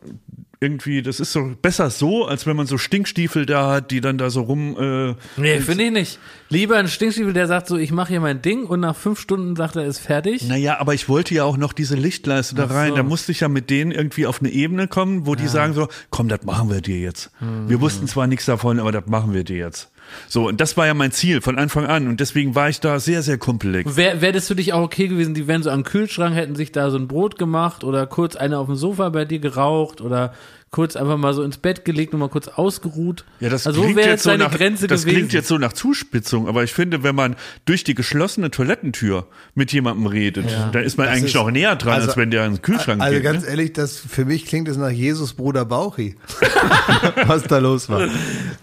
irgendwie, das ist so besser so, als wenn man so Stinkstiefel da hat, die dann da so rum. Äh, Nee, finde ich nicht. Lieber ein Stinkstiefel, der sagt so, ich mache hier mein Ding und nach fünf Stunden sagt er, ist fertig. naja, aber ich wollte ja auch noch diese Lichtleiste da rein. so. Da musste ich ja mit denen irgendwie auf eine Ebene kommen, wo die sagen so, komm, das machen wir dir jetzt. Mhm. Wir wussten zwar nichts davon, aber das machen wir dir jetzt. So, und das war ja mein Ziel von Anfang an. Und deswegen war ich da sehr, sehr kumpelig. Wär das für dich auch okay gewesen, die wären so am Kühlschrank, hätten sich da so ein Brot gemacht oder kurz einer auf dem Sofa bei dir geraucht oder kurz einfach mal so ins Bett gelegt und mal kurz ausgeruht. Ja, das also klingt jetzt so nach, Grenze das gewesen? klingt jetzt so nach Zuspitzung, aber ich finde, wenn man durch die geschlossene Toilettentür mit jemandem redet, dann ist man eigentlich ist- noch näher dran, also- als wenn der in den Kühlschrank also geht. ganz ne? ehrlich, das für mich klingt es nach Jesus Bruder Bauchi, [laughs] was da los war.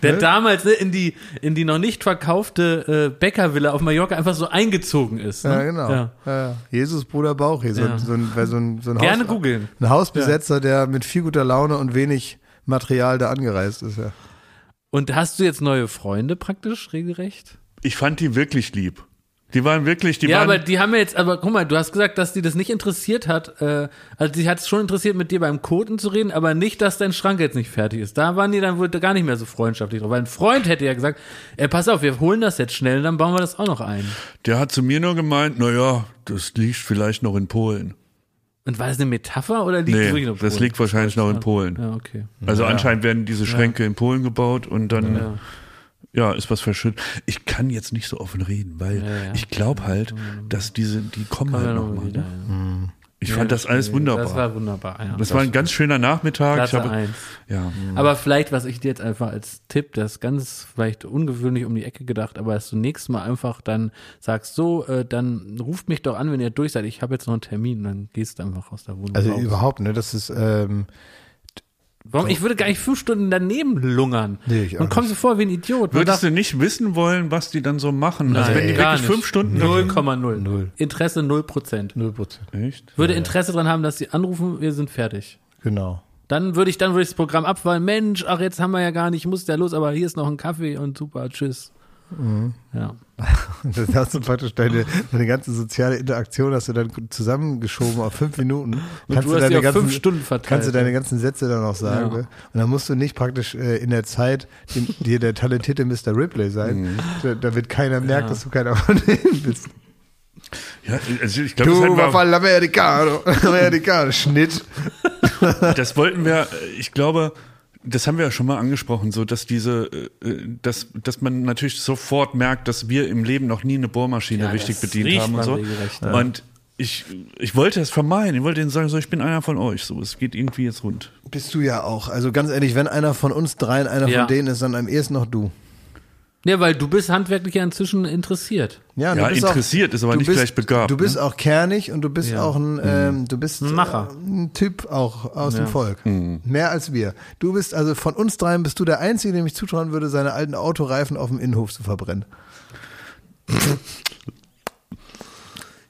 der damals ne, in die in die noch nicht verkaufte äh, Bäckervilla auf Mallorca einfach so eingezogen ist. Ne? Ja, genau. Ja. Ja. Ja, Jesus Bruder Bauchi, so, Ja. so ein, so ein, so ein Gerne Haus, googeln. Ein Hausbesetzer, der mit viel guter Laune und wenig Material da angereist ist. Ja. Und hast du jetzt neue Freunde praktisch regelrecht? Ich fand die wirklich lieb. Die waren wirklich, die ja, waren, aber die haben ja jetzt, aber guck mal, du hast gesagt, dass die das nicht interessiert hat. Äh, also die hat es schon interessiert, mit dir beim Koten zu reden, aber nicht, dass dein Schrank jetzt nicht fertig ist. Da waren die dann wohl gar nicht mehr so freundschaftlich drauf. Weil ein Freund hätte ja gesagt, ey, pass auf, wir holen das jetzt schnell, dann bauen wir das auch noch ein. der hat zu mir nur gemeint, na ja, das liegt vielleicht noch in Polen. Und war das eine Metapher oder liegt Nee, wirklich noch das Polen? liegt wahrscheinlich noch in Polen. Ja, okay. Also anscheinend werden diese Schränke in Polen gebaut und dann, ja, Ja. ist was verschüttet. Ich kann jetzt nicht so offen reden, weil Ja, ja. ich glaube halt, dass diese, die kommen Kommen halt wir noch noch mal. wieder. Ne? Ich Ja, fand das alles wunderbar. Das war wunderbar, ja. Das war ein ganz schöner Nachmittag. Ich habe, eins. ja. Aber vielleicht, was ich dir jetzt einfach als Tipp, das ist ganz vielleicht ungewöhnlich um die Ecke gedacht, aber dass du nächstes Mal einfach dann sagst, so, äh, dann ruft mich doch an, wenn ihr durch seid. Ich habe jetzt noch einen Termin, und dann gehst du einfach aus der Wohnung Also raus. überhaupt, ne? Das ist, ähm, Warum? Ich würde gar nicht fünf Stunden daneben lungern. Nee, ich auch und kommst du vor wie ein Idiot. Man Würdest du nicht wissen wollen, was die dann so machen? also Nein, wenn die gar wirklich nicht. fünf Stunden 0,0. Null. Interesse 0 Prozent. null Prozent. Echt? Würde Interesse dran haben, dass sie anrufen, wir sind fertig. Genau. Dann würde ich, dann würde ich das Programm abfallen. Mensch, ach, jetzt haben wir ja gar nicht, ich muss ja los, aber hier ist noch ein Kaffee und super, tschüss. Mhm. Ja. [laughs] Das hast du praktisch deine, deine ganze soziale Interaktion hast du dann zusammengeschoben auf fünf Minuten. kannst du hast die auf fünf Stunden verteilt, Kannst du deine ja. ganzen Sätze dann auch sagen. Ja. Ne? Und dann musst du nicht praktisch äh, in der Zeit dir der talentierte Mr. Ripley sein. Mhm. Da, damit keiner merkt, dass du keiner von denen bist. Ja, also ich glaube, das, Du, hätten wir- Waffe Americano. Americano. Schnitt. das wollten wir, äh, ich glaube, das haben wir ja schon mal angesprochen, so dass diese, äh, äh, dass, dass man natürlich sofort merkt, dass wir im Leben noch nie eine Bohrmaschine Ja, richtig bedient haben und so. regelrecht, ja. Und ich, ich wollte es vermeiden. Ich wollte ihnen sagen, so, ich bin einer von euch. So, es geht irgendwie jetzt rund. Bist du ja auch. Also ganz ehrlich, wenn einer von uns dreien einer Ja. von denen ist, dann am ehesten noch du. Ja, weil du bist handwerklich ja inzwischen interessiert. Ja, Ja, interessiert ist aber nicht bist, gleich begabt, Du bist ne? auch kernig und du bist Ja. auch ein, ähm, du bist Ein Macher. äh, ein Typ auch aus dem Ja. Volk. Mehr als wir. Du bist also von uns dreien bist du der Einzige, dem ich zutrauen würde, seine alten Autoreifen auf dem Innenhof zu verbrennen.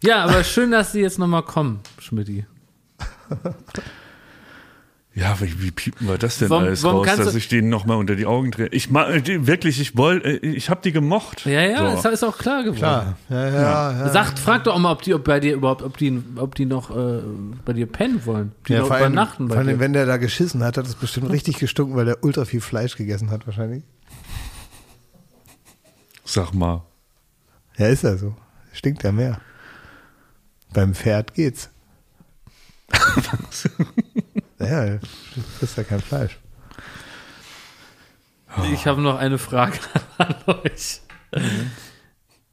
Ja, aber schön, dass sie jetzt nochmal kommen, Schmidti. [laughs] Ja, wie, wie piepen wir das denn Warum- alles warum raus, dass ich denen nochmal unter die Augen drehe? Ich ma, äh, wirklich, ich wollte, ich habe die gemocht. Ja, ja, So. ist, ist auch klar geworden. Ja, ja, ja. ja. Sagt, frag doch auch mal, ob die ob bei dir überhaupt, ob die, ob die noch äh, bei dir pennen wollen. Die ja, noch vor allem, übernachten vor bei allem, dir. wenn der da geschissen hat, hat es bestimmt richtig gestunken, weil der ultra viel Fleisch gegessen hat wahrscheinlich. Sag mal. Ja, ist ja so. Stinkt ja mehr. Beim Pferd geht's. [laughs] ja, du frisst ja kein Fleisch. Ich habe noch eine Frage [laughs] an euch.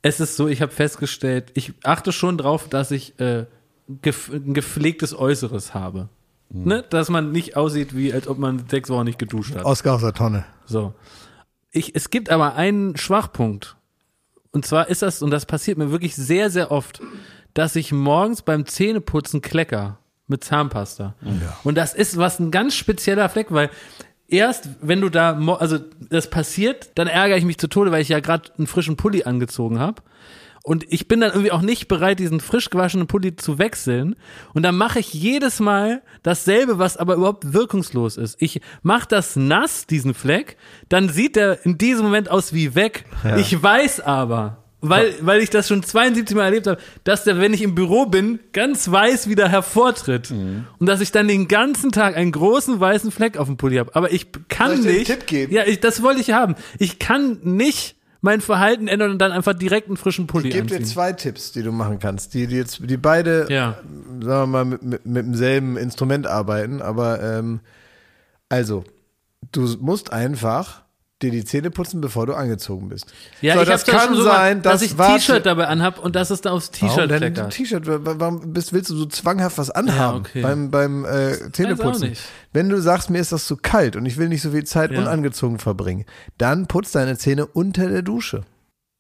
Es ist so, ich habe festgestellt, ich achte schon drauf, dass ich äh, gef ein gepflegtes Äußeres habe. ne, dass man nicht aussieht, wie als ob man sechs Wochen nicht geduscht hat. Oscar aus der Tonne. So. Ich, es gibt aber einen Schwachpunkt. Und zwar ist das, und das passiert mir wirklich sehr, sehr oft, dass ich morgens beim Zähneputzen klecker mit Zahnpasta. Und das ist was ein ganz spezieller Fleck, weil erst, wenn du da, also das passiert, dann ärgere ich mich zu Tode, weil ich ja gerade einen frischen Pulli angezogen habe. Und ich bin dann irgendwie auch nicht bereit, diesen frisch gewaschenen Pulli zu wechseln. Und dann mache ich jedes Mal dasselbe, was aber überhaupt wirkungslos ist. Ich mache das nass, diesen Fleck, dann sieht der in diesem Moment aus wie weg. Ich weiß aber, weil, weil ich das schon 72 Mal erlebt habe, dass der, wenn ich im Büro bin, ganz weiß wieder hervortritt. Mhm. Und dass ich dann den ganzen Tag einen großen weißen Fleck auf dem Pulli habe. Aber ich kann Soll ich dir einen nicht. Tipp geben? Ja, ich, das wollte ich haben. Ich kann nicht mein Verhalten ändern und dann einfach direkt einen frischen Pulli Ich gebe dir anziehen. zwei Tipps, die du machen kannst, die, die jetzt, die beide, Ja. sagen wir mal, mit, mit, mit demselben Instrument arbeiten, aber ähm, also, du musst einfach dir die Zähne putzen, bevor du angezogen bist. Ja, so, ich das ja kann so sein, dass dass ich T-Shirt dabei anhab und dass es da aufs T-Shirt kleckert. T-Shirt? Warum bist, willst du so zwanghaft was anhaben okay. beim, beim äh, Zähneputzen? nicht. Wenn du sagst, mir ist das zu kalt und ich will nicht so viel Zeit Ja. unangezogen verbringen, dann putz deine Zähne unter der Dusche.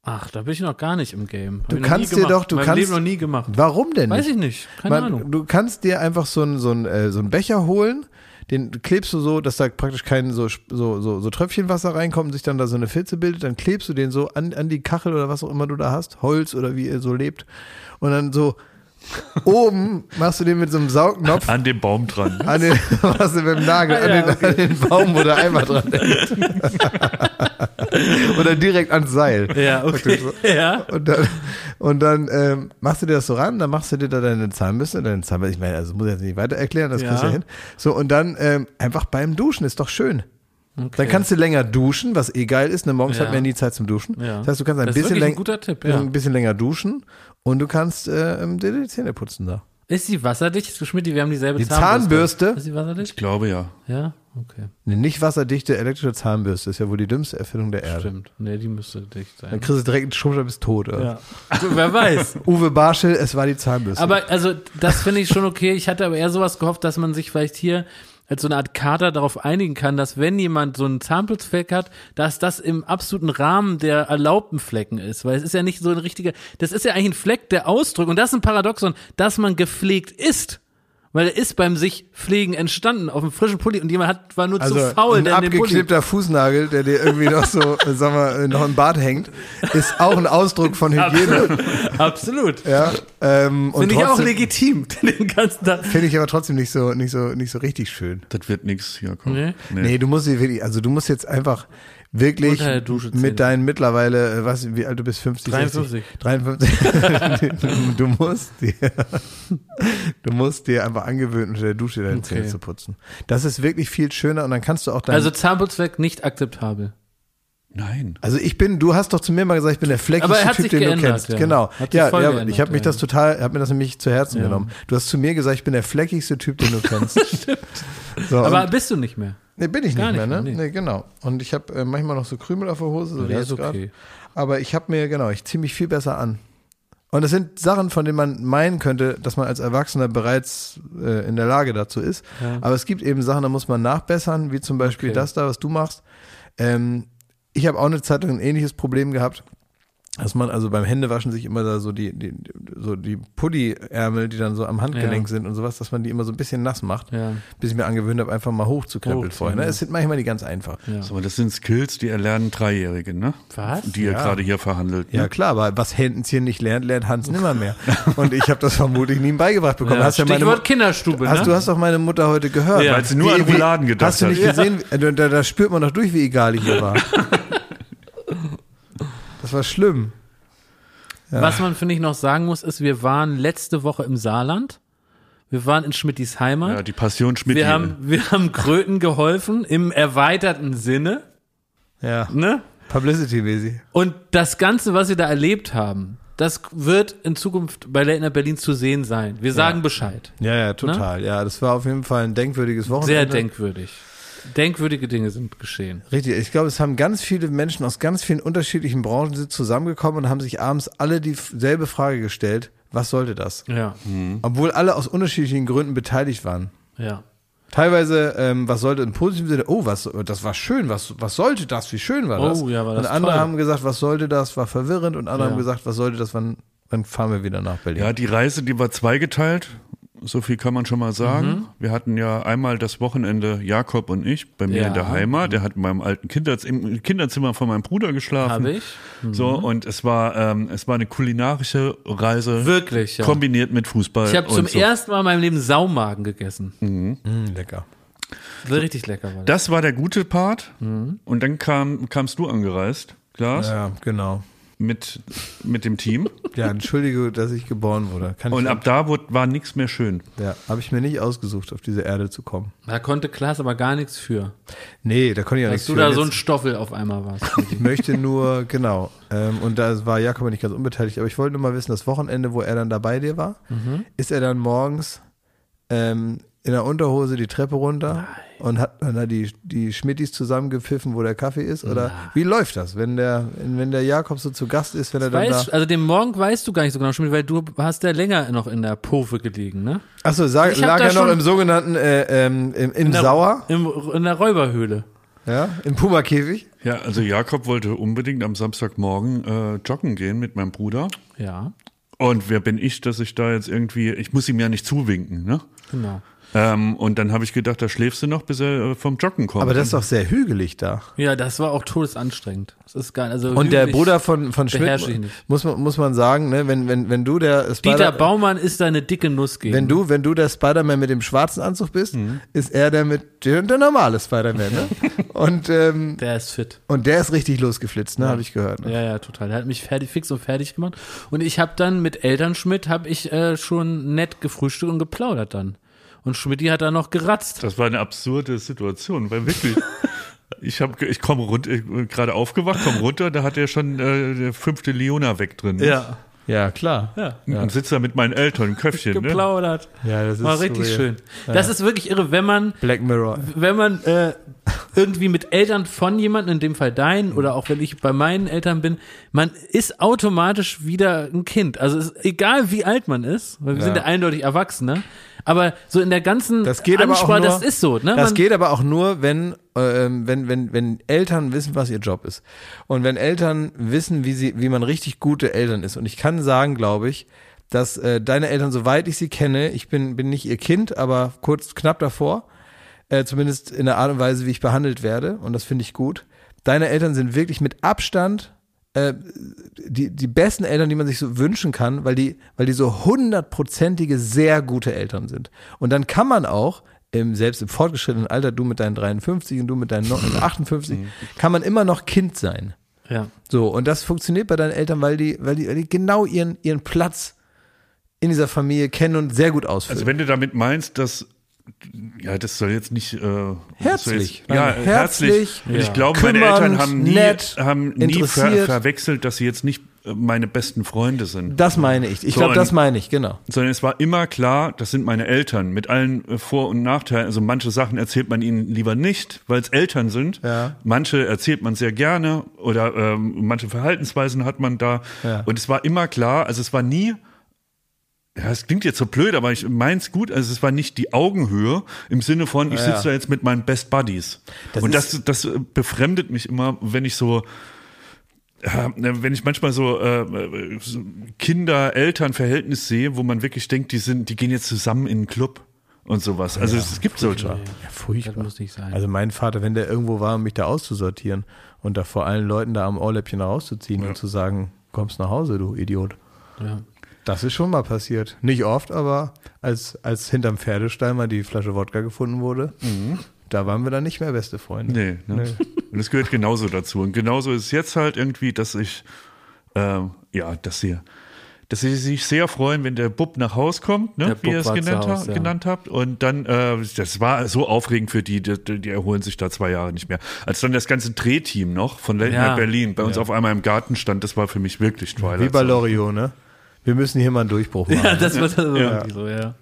Ach, da bin ich noch gar nicht im Game. Hab Du kannst dir doch, du Mein kannst- Leben noch nie gemacht. Warum denn nicht? Weiß ich nicht. Keine Man, Ahnung. Du kannst dir einfach so einen so einen, äh, so einen Becher holen, den klebst du so, dass da praktisch kein so, so, so, so Tröpfchen Wasser reinkommt sich dann da so eine Filze bildet, dann klebst du den so an, an die Kachel oder was auch immer du da hast, Holz oder wie ihr so lebt. Und dann so [laughs] oben machst du den mit so einem Saugnopf An dem Baum dran. an den, [laughs] was du mit dem Nagel, an, ja, den, an den Baum, wo der Eimer dran. [laughs] Oder direkt ans Seil. Ja, okay. Ja. Und dann, und dann ähm, machst du dir das so ran, dann machst du dir da deine Zahnbürste, deine Zahnbürste, ich meine, also muss ich jetzt nicht weiter erklären, das Ja. kriegst du ja hin. So, und dann ähm, einfach beim Duschen, ist doch schön. Dann kannst du länger duschen, was eh geil ist. Ne, morgens Ja. hat man ja nie Zeit zum Duschen. Ja. Das heißt, du kannst ein Das bisschen, ein läng- guter Tipp, ja. ein bisschen länger duschen und du kannst äh, dir die Zähne putzen da. Ist die wasserdicht? Schmidt, wir haben dieselbe Die Zahnbürste. Zahnbürste? Ist die wasserdicht? Ich glaube ja. Ja, okay. Eine nicht wasserdichte elektrische Zahnbürste ist ja wohl die dümmste Erfindung der Erde. Stimmt. Nee, die müsste dicht Dann sein. kriegst du direkt einen Schubser bis tot. oder? Ja. Du, wer weiß. [laughs] Uwe Barschel, es war die Zahnbürste. Aber also, das finde ich schon okay. Ich hatte aber eher sowas gehofft, dass man sich vielleicht hier als so eine Art Kader darauf einigen kann, dass wenn jemand so einen Zahnputzfleck hat, dass das im absoluten Rahmen der erlaubten Flecken ist. Weil es ist ja nicht so ein richtiger, das ist ja eigentlich ein Fleck, der ausdrückt, und das ist ein Paradoxon, dass man gepflegt ist. Weil er ist beim sich pflegen entstanden auf einem frischen Pulli und jemand hat, war nur Also zu faul, ein der abgeklebter Fußnagel, der dir irgendwie noch so, äh, [laughs] sag mal, noch im Bart hängt, ist auch ein Ausdruck von Hygiene. Absolut. ja, ähm, und Finde ich auch legitim, [laughs] den ganzen Tag. finde ich aber trotzdem nicht so, nicht so, nicht so richtig schön. Das wird nix hier kommen. Nee. Nee, du musst also du musst jetzt einfach wirklich Zähne. mit deinen mittlerweile, äh, was, wie alt du bist, 50, 53. 60, 53. du musst dir, du musst dir einfach angewöhnen, unter der Dusche deine Zähne Okay. zu putzen. Das ist wirklich viel schöner und dann kannst du auch dein, Also Zahnputzfleck nicht akzeptabel. Nein. Also ich bin, du hast doch zu mir mal gesagt, ich bin der er fleckigste Typ, sich den du geändert, kennst. ja. Genau. Ja, ja geändert, ich habe mich ja. das total, habe mir das nämlich zu Herzen Ja. genommen. Du hast zu mir gesagt, ich bin der fleckigste Typ, den du kennst. [laughs] so, Aber bist du nicht mehr. Nee, bin ich gar nicht mehr, nicht ne? mehr, Nee. nee. genau. Und ich habe äh, manchmal noch so Krümel auf der Hose, so Ja, wie das jetzt okay. Aber ich habe mir, genau, ich ziehe mich viel besser an. Und es sind Sachen, von denen man meinen könnte, dass man als Erwachsener bereits äh, in der Lage dazu ist. Ja. Aber es gibt eben Sachen, da muss man nachbessern, wie zum Beispiel Okay. das da, was du machst. Ähm, ich habe auch eine Zeit lang ein ähnliches Problem gehabt, dass man also beim Händewaschen sich immer da so die, die so die Pulli-Ärmel, die dann so am Handgelenk Ja. sind und sowas, dass man die immer so ein bisschen nass macht, Ja. bis ich mir angewöhnt habe, einfach mal hochzukrempeln vorher. Ne? ja. Es sind manchmal die ganz einfach. ja. So, aber das sind Skills, die erlernen Dreijährige, ne? Was? Die ihr Ja. gerade hier verhandelt. Ja Ne? klar, aber was Händenchen nicht lernt, lernt Hans nimmer mehr. Und ich habe das vermutlich nie beigebracht bekommen. Ja. Hast ja meine Stichwort Kinderstube, Hast, ne? Du hast doch meine Mutter heute gehört. Ja. Weil sie nur Wie- an Rouladen gedacht Hast du nicht hat. gesehen? Äh, Da, da spürt man doch durch, wie egal ich hier war. [laughs] Das war schlimm. Ja. Was man, finde ich, noch sagen muss, ist, wir waren letzte Woche im Saarland. Wir waren in Schmittis Heimat. Ja, die Passion Schmidt. wir, haben, wir haben Kröten geholfen im erweiterten Sinne. Ja. Ne? Publicity-mäßig. Und das Ganze, was wir da erlebt haben, das wird in Zukunft bei Late Night Berlin zu sehen sein. Wir sagen Bescheid. Ja, ja, total. Ja, das war auf jeden Fall ein denkwürdiges Sehr Wochenende. denkwürdig. Denkwürdige Dinge sind geschehen. Richtig, ich glaube, es haben ganz viele Menschen aus ganz vielen unterschiedlichen Branchen sind zusammengekommen und haben sich abends alle dieselbe Frage gestellt, was sollte das? Ja, Obwohl alle aus unterschiedlichen Gründen beteiligt waren. ja. Teilweise, ähm, was sollte im positiven Sinne, oh, was, das war schön, was, was sollte das, wie schön war das? Oh, ja, war das und andere toll. haben gesagt, was sollte das, war verwirrend und andere Ja. haben gesagt, was sollte das, wann, wann fahren wir wieder nach Berlin? Ja, die Reise, die war zweigeteilt. So viel kann man schon mal sagen. Wir hatten ja einmal das Wochenende Jakob und ich bei mir Ja. in der Heimat. Der hat in meinem alten Kinderz im Kinderzimmer von meinem Bruder geschlafen. Habe ich. So und es war ähm, es war eine kulinarische Reise Wirklich, ja. kombiniert mit Fußball. Ich habe zum so. ersten Mal in meinem Leben Saumagen gegessen. Mm, lecker. Das richtig lecker war das. Das war der gute Part. Mhm. Und dann kam kamst du angereist, Klaas, Ja, genau. Mit mit dem Team. Ja, entschuldige, dass ich geboren wurde. Kann Und ich, ab da wurde, war nichts mehr schön. ja, habe ich mir nicht ausgesucht, auf diese Erde zu kommen. Da konnte Klaas aber gar nichts für. Nee, da konnte ich ja Dass nichts du für. da Jetzt- so ein Stoffel auf einmal warst. [laughs] Ich möchte nur, genau. Ähm, und da war Jakob nicht ganz unbeteiligt, aber ich wollte nur mal wissen, das Wochenende, wo er dann da bei dir war, ist er dann morgens ähm, in der Unterhose die Treppe runter und hat dann da die, die Schmittis zusammengepfiffen, wo der Kaffee ist? Oder wie läuft das, wenn der, wenn der Jakob so zu Gast ist, wenn er dann Weißt, da. also den Morgen weißt du gar nicht so genau, Schmidt, weil du hast ja länger noch in der Pofe gelegen, ne? Achso, lag er noch im sogenannten, äh, ähm, im, im In der, Sauer, Im, in der Räuberhöhle. ja, im Puma-Käfig. Ja, also Jakob wollte unbedingt am Samstagmorgen äh, joggen gehen mit meinem Bruder. Ja, Und wer bin ich, dass ich da jetzt irgendwie, ich muss ihm ja nicht zuwinken, ne? genau. Ähm, und dann habe ich gedacht, da schläfst du noch, bis er äh, vom Joggen kommt. Aber das ist doch sehr hügelig da. Ja, das war auch todesanstrengend. Das ist geil. Also Und der Bruder von, von Schmidt, beherrsche ich nicht. muss man, muss man sagen, ne, wenn, wenn, wenn du der Dieter Spider- Baumann ist da eine dicke Nuss gegen. Wenn du, wenn du der Spider-Man mit dem schwarzen Anzug bist, Mhm. ist er der mit der, der normale Spider-Man, ne? [laughs] und, ähm, der ist fit. und der ist richtig losgeflitzt, ne? Habe ich gehört. Ne? Ja, ja, total. Der hat mich fertig, fix und fertig gemacht. Und ich habe dann mit Elternschmidt habe ich äh, schon nett gefrühstückt und geplaudert dann. Und Schmidti hat da noch geratzt. das war eine absurde Situation, weil wirklich. [laughs] Ich habe, ich komme runter, gerade aufgewacht, komme runter, da hat er schon äh, der fünfte Leona weg drin. ne? Ja, klar. Ja. Und sitzt da mit meinen Eltern im Köpfchen. Ne? Geplaudert. Ja, das ist War richtig surreal. schön. Das ist wirklich irre, wenn man Black Mirror. wenn man äh, irgendwie mit Eltern von jemandem, in dem Fall deinen, oder auch wenn ich bei meinen Eltern bin, man ist automatisch wieder ein Kind. Also es ist egal, wie alt man ist, weil wir Ja. sind ja eindeutig Erwachsene, aber so in der ganzen Das geht aber auch Ansprache, nur, das ist so, ne? Das Man- geht aber auch nur, wenn, ähm, wenn, wenn, wenn Eltern wissen, was ihr Job ist. Und wenn Eltern wissen, wie sie, wie man richtig gute Eltern ist. Und ich kann sagen, glaube ich, dass äh, deine Eltern, soweit ich sie kenne, ich bin, bin nicht ihr Kind, aber kurz knapp davor, äh, zumindest in der Art und Weise, wie ich behandelt werde. Und das finde ich gut. Deine Eltern sind wirklich mit Abstand äh, die, die besten Eltern, die man sich so wünschen kann, weil die, weil die so hundertprozentige, sehr gute Eltern sind. Und dann kann man auch, im, selbst im fortgeschrittenen Alter, du mit deinen 53 und du mit deinen 58, kann man immer noch Kind sein. ja. So, und das funktioniert bei deinen Eltern, weil die, weil die, weil die genau ihren, ihren Platz in dieser Familie kennen und sehr gut ausfüllen. Also wenn du damit meinst, dass ja, das soll jetzt nicht äh, Herzlich. Jetzt, ja, herzlich. herzlich, Und ich ja. glaube, meine kümmernd, Eltern haben nie, nett, haben nie ver verwechselt, dass sie jetzt nicht äh, meine besten Freunde sind. das meine ich. Ich So, glaube, das meine ich, genau. sondern es war immer klar, das sind meine Eltern mit allen äh, Vor- und Nachteilen. Also manche Sachen erzählt man ihnen lieber nicht, weil es Eltern sind. Ja. Manche erzählt man sehr gerne oder ähm, manche Verhaltensweisen hat man da. Ja. Und es war immer klar, also es war nie ja, es klingt jetzt so blöd, aber ich meins gut. Also es war nicht die Augenhöhe im Sinne von, ich Ja, sitze ja. da jetzt mit meinen Best Buddies. Das und das, das befremdet mich immer, wenn ich so, ja, wenn ich manchmal so, äh, so Kinder-Eltern-Verhältnis sehe, wo man wirklich denkt, die sind, die gehen jetzt zusammen in einen Club und sowas. Also es gibt solche. Ja, Das furchtbar. muss nicht sein. Also mein Vater, wenn der irgendwo war, um mich da auszusortieren und da vor allen Leuten da am Ohrläppchen rauszuziehen und zu sagen, kommst nach Hause, du Idiot. ja. Das ist schon mal passiert. Nicht oft, aber als, als hinterm Pferdestall mal die Flasche Wodka gefunden wurde, da waren wir dann nicht mehr beste Freunde. Nee, ne? [laughs] Und es gehört genauso dazu. Und genauso ist es jetzt halt irgendwie, dass ich, ähm, ja, dass sie, dass sie sich sehr freuen, wenn der Bub nach Haus kommt, ne? Wie ihr es genannt, Haus, ha- ja. genannt habt. Und dann, äh, das war so aufregend für die, die, die erholen sich da zwei Jahre nicht mehr. Als dann das ganze Drehteam noch von Late Ja. Berlin bei uns auf einmal im Garten stand, das war für mich wirklich Twilight. Wie bei. Loriot, ne? Wir müssen hier mal einen Durchbruch machen. ja, das wird also irgendwie so, ja.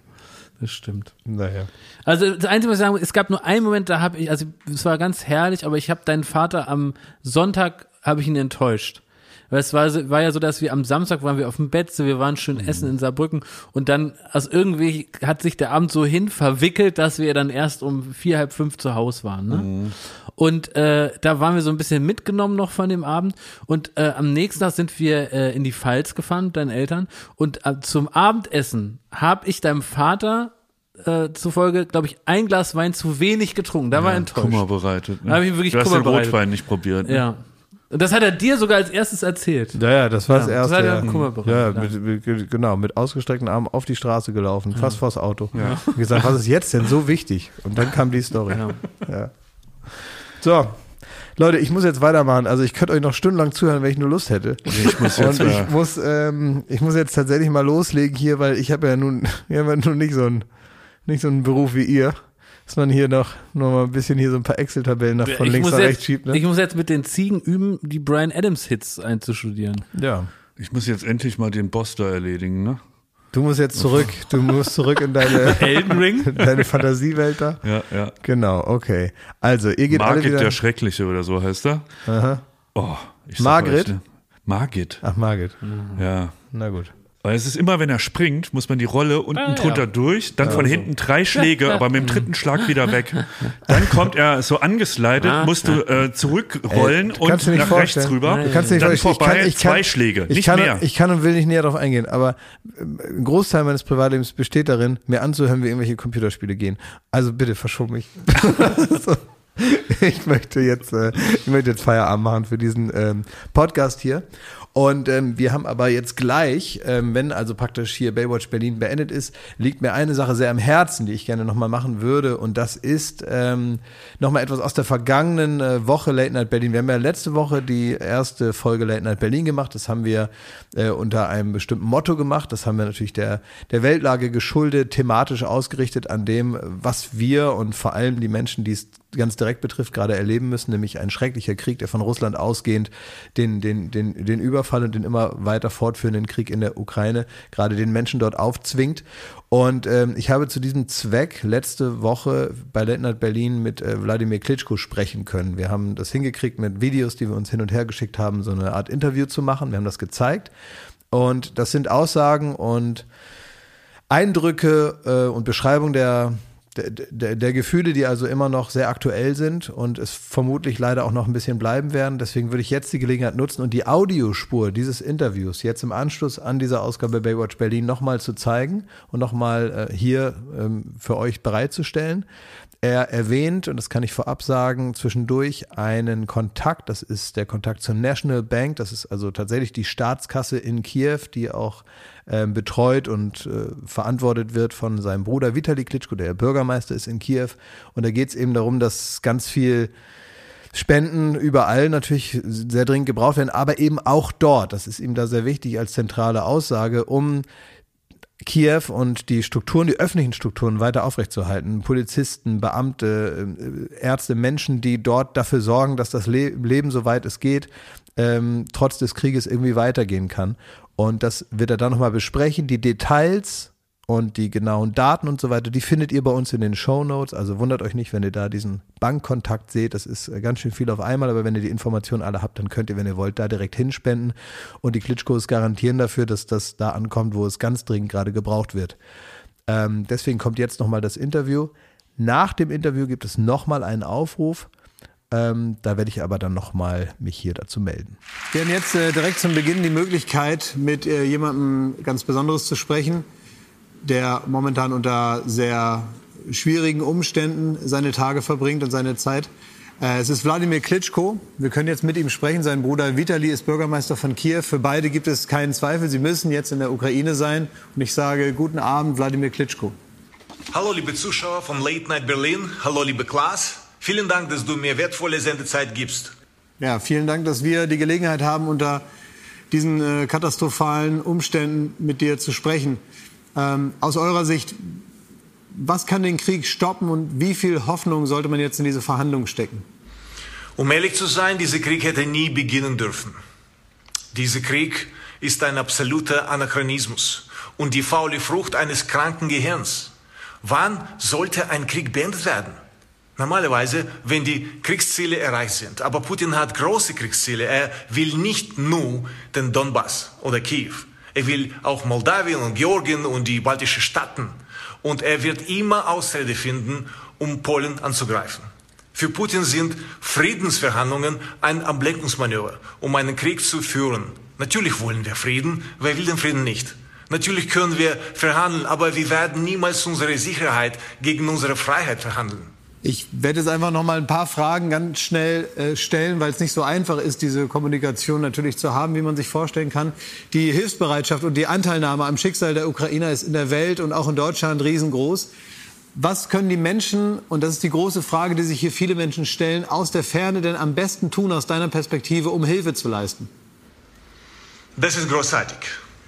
Das stimmt. Naja. Also das Einzige, was ich sagen muss, es gab nur einen Moment, da habe ich, also es war ganz herrlich, aber ich habe deinen Vater am Sonntag, habe ich ihn enttäuscht. Weil es war, war ja so, dass wir am Samstag waren wir auf dem Bett, so wir waren schön Mhm. essen in Saarbrücken und dann, also irgendwie hat sich der Abend so hin verwickelt, dass wir dann erst um vier, halb fünf zu Hause waren. Ne? Mhm. Und äh, da waren wir so ein bisschen mitgenommen noch von dem Abend. Und äh, am nächsten Tag sind wir äh, in die Pfalz gefahren mit deinen Eltern. Und äh, zum Abendessen habe ich deinem Vater äh, zufolge, glaube ich, ein Glas Wein zu wenig getrunken. Da war er enttäuscht. Kummer bereitet. Ne? Da hab ich wirklich du hast den bereitet. Rotwein nicht probiert. Ne? Ja. Und das hat er dir sogar als erstes erzählt. Ja, ja, das war das Ja, das erste. hat er ja. im Kummerbereich, ja, mit, mit, genau, mit ausgestreckten Armen auf die Straße gelaufen, fast vors Auto. Und gesagt, was ist jetzt denn so wichtig? Und dann kam die Story. Ja. Ja. So. Leute, ich muss jetzt weitermachen. Also ich könnte euch noch stundenlang zuhören, wenn ich nur Lust hätte. Ich muss jetzt, Und ich muss, ähm, ich muss jetzt tatsächlich mal loslegen hier, weil ich habe ja nun, [laughs] ich habe ja nun nicht so ein, nicht so einen Beruf wie ihr, dass man hier noch, noch mal ein bisschen hier so ein paar Excel-Tabellen nach von ich, links muss nach jetzt, rechts schiebt. Ne? ich muss jetzt mit den Ziegen üben, die Brian Adams Hits einzustudieren. ja. Ich muss jetzt endlich mal den Boss da erledigen, ne? Du musst jetzt zurück, du musst zurück in deine, [laughs] Elden Ring? in [laughs] deine Fantasiewelt da. Ja, ja. Genau, okay. Also, ihr geht alle Margit wieder. der Schreckliche oder so heißt er. Aha. Oh, ich euch, ne? Margit, Ach, Margit. ja. Na gut. Weil es ist immer, wenn er springt, muss man die Rolle unten Ah, ja. drunter durch, dann von hinten drei Schläge, aber mit dem dritten Schlag wieder weg. Dann kommt er so angeslidet, Ah, musst du äh, zurückrollen Ey, du und nach rechts vorstellen. rüber. Du kannst dir nicht dann vorbei, ich kann, ich kann, zwei Schläge, ich nicht kann, mehr. Ich kann und will nicht näher darauf eingehen, aber ähm, ein Großteil meines Privatlebens besteht darin, mir anzuhören, wie irgendwelche Computerspiele gehen. Also bitte verschon mich. [laughs] so. Ich möchte jetzt, äh, ich möchte jetzt Feierabend machen für diesen ähm, Podcast hier. Und ähm, wir haben aber jetzt gleich, ähm, wenn also praktisch hier Baywatch Berlin beendet ist, liegt mir eine Sache sehr am Herzen, die ich gerne nochmal machen würde. Und das ist ähm, nochmal etwas aus der vergangenen äh, Woche Late Night Berlin. Wir haben ja letzte Woche die erste Folge Late Night Berlin gemacht. Das haben wir äh, unter einem bestimmten Motto gemacht. Das haben wir natürlich der, der Weltlage geschuldet, thematisch ausgerichtet an dem, was wir und vor allem die Menschen, die es ganz direkt betrifft, gerade erleben müssen, nämlich ein schrecklicher Krieg, der von Russland ausgehend den, den, den, den Überfall und den immer weiter fortführenden Krieg in der Ukraine gerade den Menschen dort aufzwingt. Und ähm, ich habe zu diesem Zweck letzte Woche bei Night Berlin mit äh, Wladimir Klitschko sprechen können. Wir haben das hingekriegt mit Videos, die wir uns hin und her geschickt haben, so eine Art Interview zu machen. Wir haben das gezeigt. Und das sind Aussagen und Eindrücke äh, und Beschreibung der, der, der, der Gefühle, die also immer noch sehr aktuell sind und es vermutlich leider auch noch ein bisschen bleiben werden. Deswegen würde ich jetzt die Gelegenheit nutzen und die Audiospur dieses Interviews jetzt im Anschluss an dieser Ausgabe Baywatch Berlin nochmal zu zeigen und nochmal äh, hier ähm, für euch bereitzustellen. Er erwähnt, und das kann ich vorab sagen, zwischendurch einen Kontakt, das ist der Kontakt zur National Bank, das ist also tatsächlich die Staatskasse in Kiew, die auch ähm, betreut und äh, verantwortet wird von seinem Bruder Vitali Klitschko, der Bürgermeister ist in Kiew. Und da geht es eben darum, dass ganz viel Spenden überall natürlich sehr dringend gebraucht werden, aber eben auch dort. Das ist ihm da sehr wichtig als zentrale Aussage, um Kiew und die Strukturen, die öffentlichen Strukturen weiter aufrechtzuerhalten. Polizisten, Beamte, äh, Ärzte, Menschen, die dort dafür sorgen, dass das Le Leben, soweit es geht, ähm, trotz des Krieges irgendwie weitergehen kann. Und das wird er dann nochmal besprechen. Die Details und die genauen Daten und so weiter, die findet ihr bei uns in den Show Notes. Also wundert euch nicht, wenn ihr da diesen Bankkontakt seht. Das ist äh, ganz schön viel auf einmal, aber wenn ihr die Informationen alle habt, dann könnt ihr, wenn ihr wollt, da direkt hinspenden. Und die Klitschkos garantieren dafür, dass das da ankommt, wo es ganz dringend gerade gebraucht wird. Ähm, deswegen kommt jetzt nochmal das Interview. Nach dem Interview gibt es nochmal einen Aufruf. Ähm, da werde ich aber dann nochmal mich hier dazu melden. Wir haben jetzt äh, direkt zum Beginn die Möglichkeit, mit äh, jemandem ganz Besonderes zu sprechen, der momentan unter sehr schwierigen Umständen seine Tage verbringt und seine Zeit. Äh, es ist Wladimir Klitschko. Wir können jetzt mit ihm sprechen. Sein Bruder Vitali ist Bürgermeister von Kiew. Für beide gibt es keinen Zweifel. Sie müssen jetzt in der Ukraine sein. Und ich sage guten Abend, Wladimir Klitschko. Hallo liebe Zuschauer von Late Night Berlin, hallo liebe Klaas. Vielen Dank, dass du mir wertvolle Sendezeit gibst. Ja, vielen Dank, dass wir die Gelegenheit haben, unter diesen äh, katastrophalen Umständen mit dir zu sprechen. Ähm, aus eurer Sicht, was kann den Krieg stoppen und wie viel Hoffnung sollte man jetzt in diese Verhandlungen stecken? Um ehrlich zu sein, dieser Krieg hätte nie beginnen dürfen. Dieser Krieg ist ein absoluter Anachronismus und die faule Frucht eines kranken Gehirns. Wann sollte ein Krieg beendet werden? Normalerweise, wenn die Kriegsziele erreicht sind. Aber Putin hat große Kriegsziele. Er will nicht nur den Donbass oder Kiew. Er will auch Moldawien und Georgien und die baltischen Staaten. Und er wird immer Ausrede finden, um Polen anzugreifen. Für Putin sind Friedensverhandlungen ein Ablenkungsmanöver, um einen Krieg zu führen. Natürlich wollen wir Frieden. Wer will den Frieden nicht? Natürlich können wir verhandeln, aber wir werden niemals unsere Sicherheit gegen unsere Freiheit verhandeln. Ich werde jetzt einfach noch mal ein paar Fragen ganz schnell äh, stellen, weil es nicht so einfach ist, diese Kommunikation natürlich zu haben, wie man sich vorstellen kann. Die Hilfsbereitschaft und die Anteilnahme am Schicksal der Ukrainer ist in der Welt und auch in Deutschland riesengroß. Was können die Menschen, und das ist die große Frage, die sich hier viele Menschen stellen, aus der Ferne denn am besten tun aus deiner Perspektive, um Hilfe zu leisten? Das ist großartig.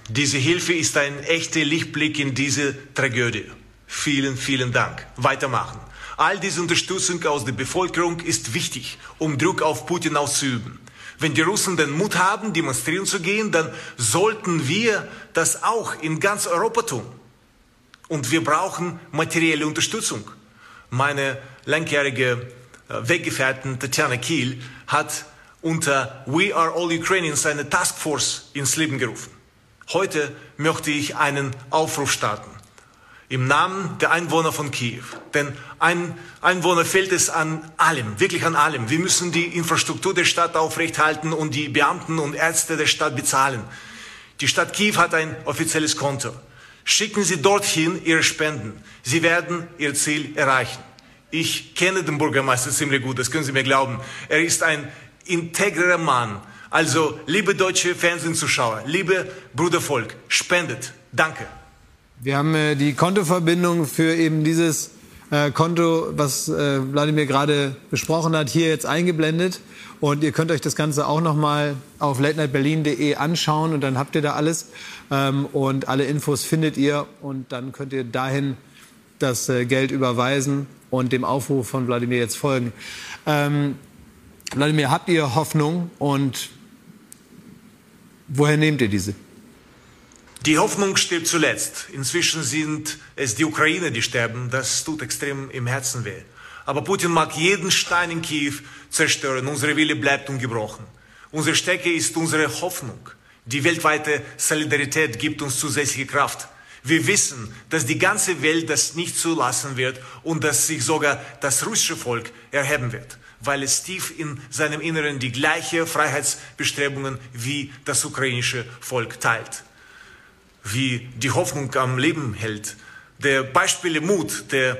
Diese Hilfe ist ein echter Lichtblick in diese Tragödie. Vielen, vielen Dank. Weitermachen. All diese Unterstützung aus der Bevölkerung ist wichtig, um Druck auf Putin auszuüben. Wenn die Russen den Mut haben, demonstrieren zu gehen, dann sollten wir das auch in ganz Europa tun. Und wir brauchen materielle Unterstützung. Meine langjährige äh, Weggefährtin Tatjana Kiel hat unter We Are All Ukrainians eine Taskforce ins Leben gerufen. Heute möchte ich einen Aufruf starten im Namen der Einwohner von Kiew. Denn ein Einwohner fehlt es an allem, wirklich an allem. Wir müssen die Infrastruktur der Stadt aufrechthalten und die Beamten und Ärzte der Stadt bezahlen. Die Stadt Kiew hat ein offizielles Konto. Schicken Sie dorthin Ihre Spenden. Sie werden Ihr Ziel erreichen. Ich kenne den Bürgermeister ziemlich gut, das können Sie mir glauben. Er ist ein integrer Mann. Also, liebe deutsche Fernsehzuschauer, liebe Brudervolk, spendet. Danke. Wir haben äh, die Kontoverbindung für eben dieses äh, Konto, was äh, Wladimir gerade besprochen hat, hier jetzt eingeblendet. Und ihr könnt euch das Ganze auch nochmal auf latenightberlin.de anschauen und dann habt ihr da alles. Ähm, und alle Infos findet ihr und dann könnt ihr dahin das äh, Geld überweisen und dem Aufruf von Wladimir jetzt folgen. Ähm, Wladimir, habt ihr Hoffnung und woher nehmt ihr diese? Die Hoffnung stirbt zuletzt. Inzwischen sind es die Ukrainer, die sterben. Das tut extrem im Herzen weh. Aber Putin mag jeden Stein in Kiew zerstören. Unsere Wille bleibt ungebrochen. Unsere Stärke ist unsere Hoffnung. Die weltweite Solidarität gibt uns zusätzliche Kraft. Wir wissen, dass die ganze Welt das nicht zulassen wird und dass sich sogar das russische Volk erheben wird, weil es tief in seinem Inneren die gleiche Freiheitsbestrebungen wie das ukrainische Volk teilt wie die Hoffnung am Leben hält. Der Beispiele Mut der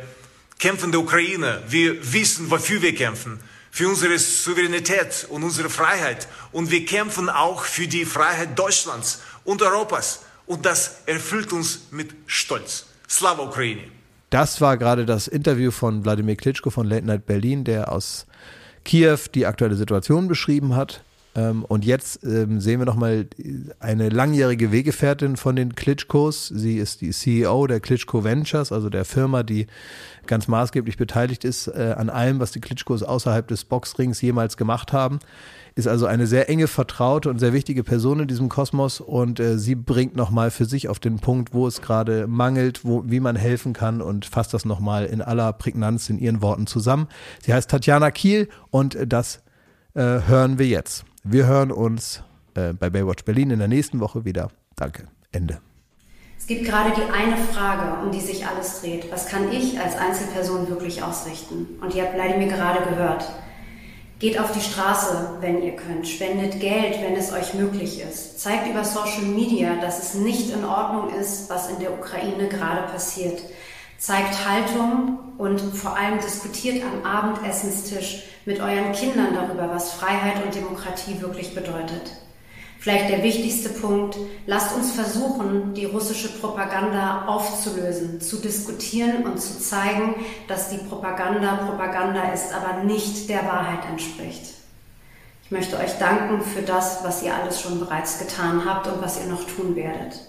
kämpfenden Ukraine. Wir wissen, wofür wir kämpfen. Für unsere Souveränität und unsere Freiheit. Und wir kämpfen auch für die Freiheit Deutschlands und Europas. Und das erfüllt uns mit Stolz. Slava Ukraine. Das war gerade das Interview von Wladimir Klitschko von Late Night Berlin, der aus Kiew die aktuelle Situation beschrieben hat. Ähm, und jetzt ähm, sehen wir nochmal eine langjährige Wegefährtin von den Klitschkos. Sie ist die CEO der Klitschko Ventures, also der Firma, die ganz maßgeblich beteiligt ist äh, an allem, was die Klitschkos außerhalb des Boxrings jemals gemacht haben. Ist also eine sehr enge, vertraute und sehr wichtige Person in diesem Kosmos und äh, sie bringt nochmal für sich auf den Punkt, wo es gerade mangelt, wo, wie man helfen kann und fasst das nochmal in aller Prägnanz in ihren Worten zusammen. Sie heißt Tatjana Kiel und das äh, hören wir jetzt. Wir hören uns äh, bei Baywatch Berlin in der nächsten Woche wieder. Danke. Ende. Es gibt gerade die eine Frage, um die sich alles dreht. Was kann ich als Einzelperson wirklich ausrichten? Und ihr habt Vladimir gerade gehört. Geht auf die Straße, wenn ihr könnt. Spendet Geld, wenn es euch möglich ist. Zeigt über Social Media, dass es nicht in Ordnung ist, was in der Ukraine gerade passiert. Zeigt Haltung und vor allem diskutiert am Abendessenstisch mit euren Kindern darüber, was Freiheit und Demokratie wirklich bedeutet. Vielleicht der wichtigste Punkt, lasst uns versuchen, die russische Propaganda aufzulösen, zu diskutieren und zu zeigen, dass die Propaganda Propaganda ist, aber nicht der Wahrheit entspricht. Ich möchte euch danken für das, was ihr alles schon bereits getan habt und was ihr noch tun werdet.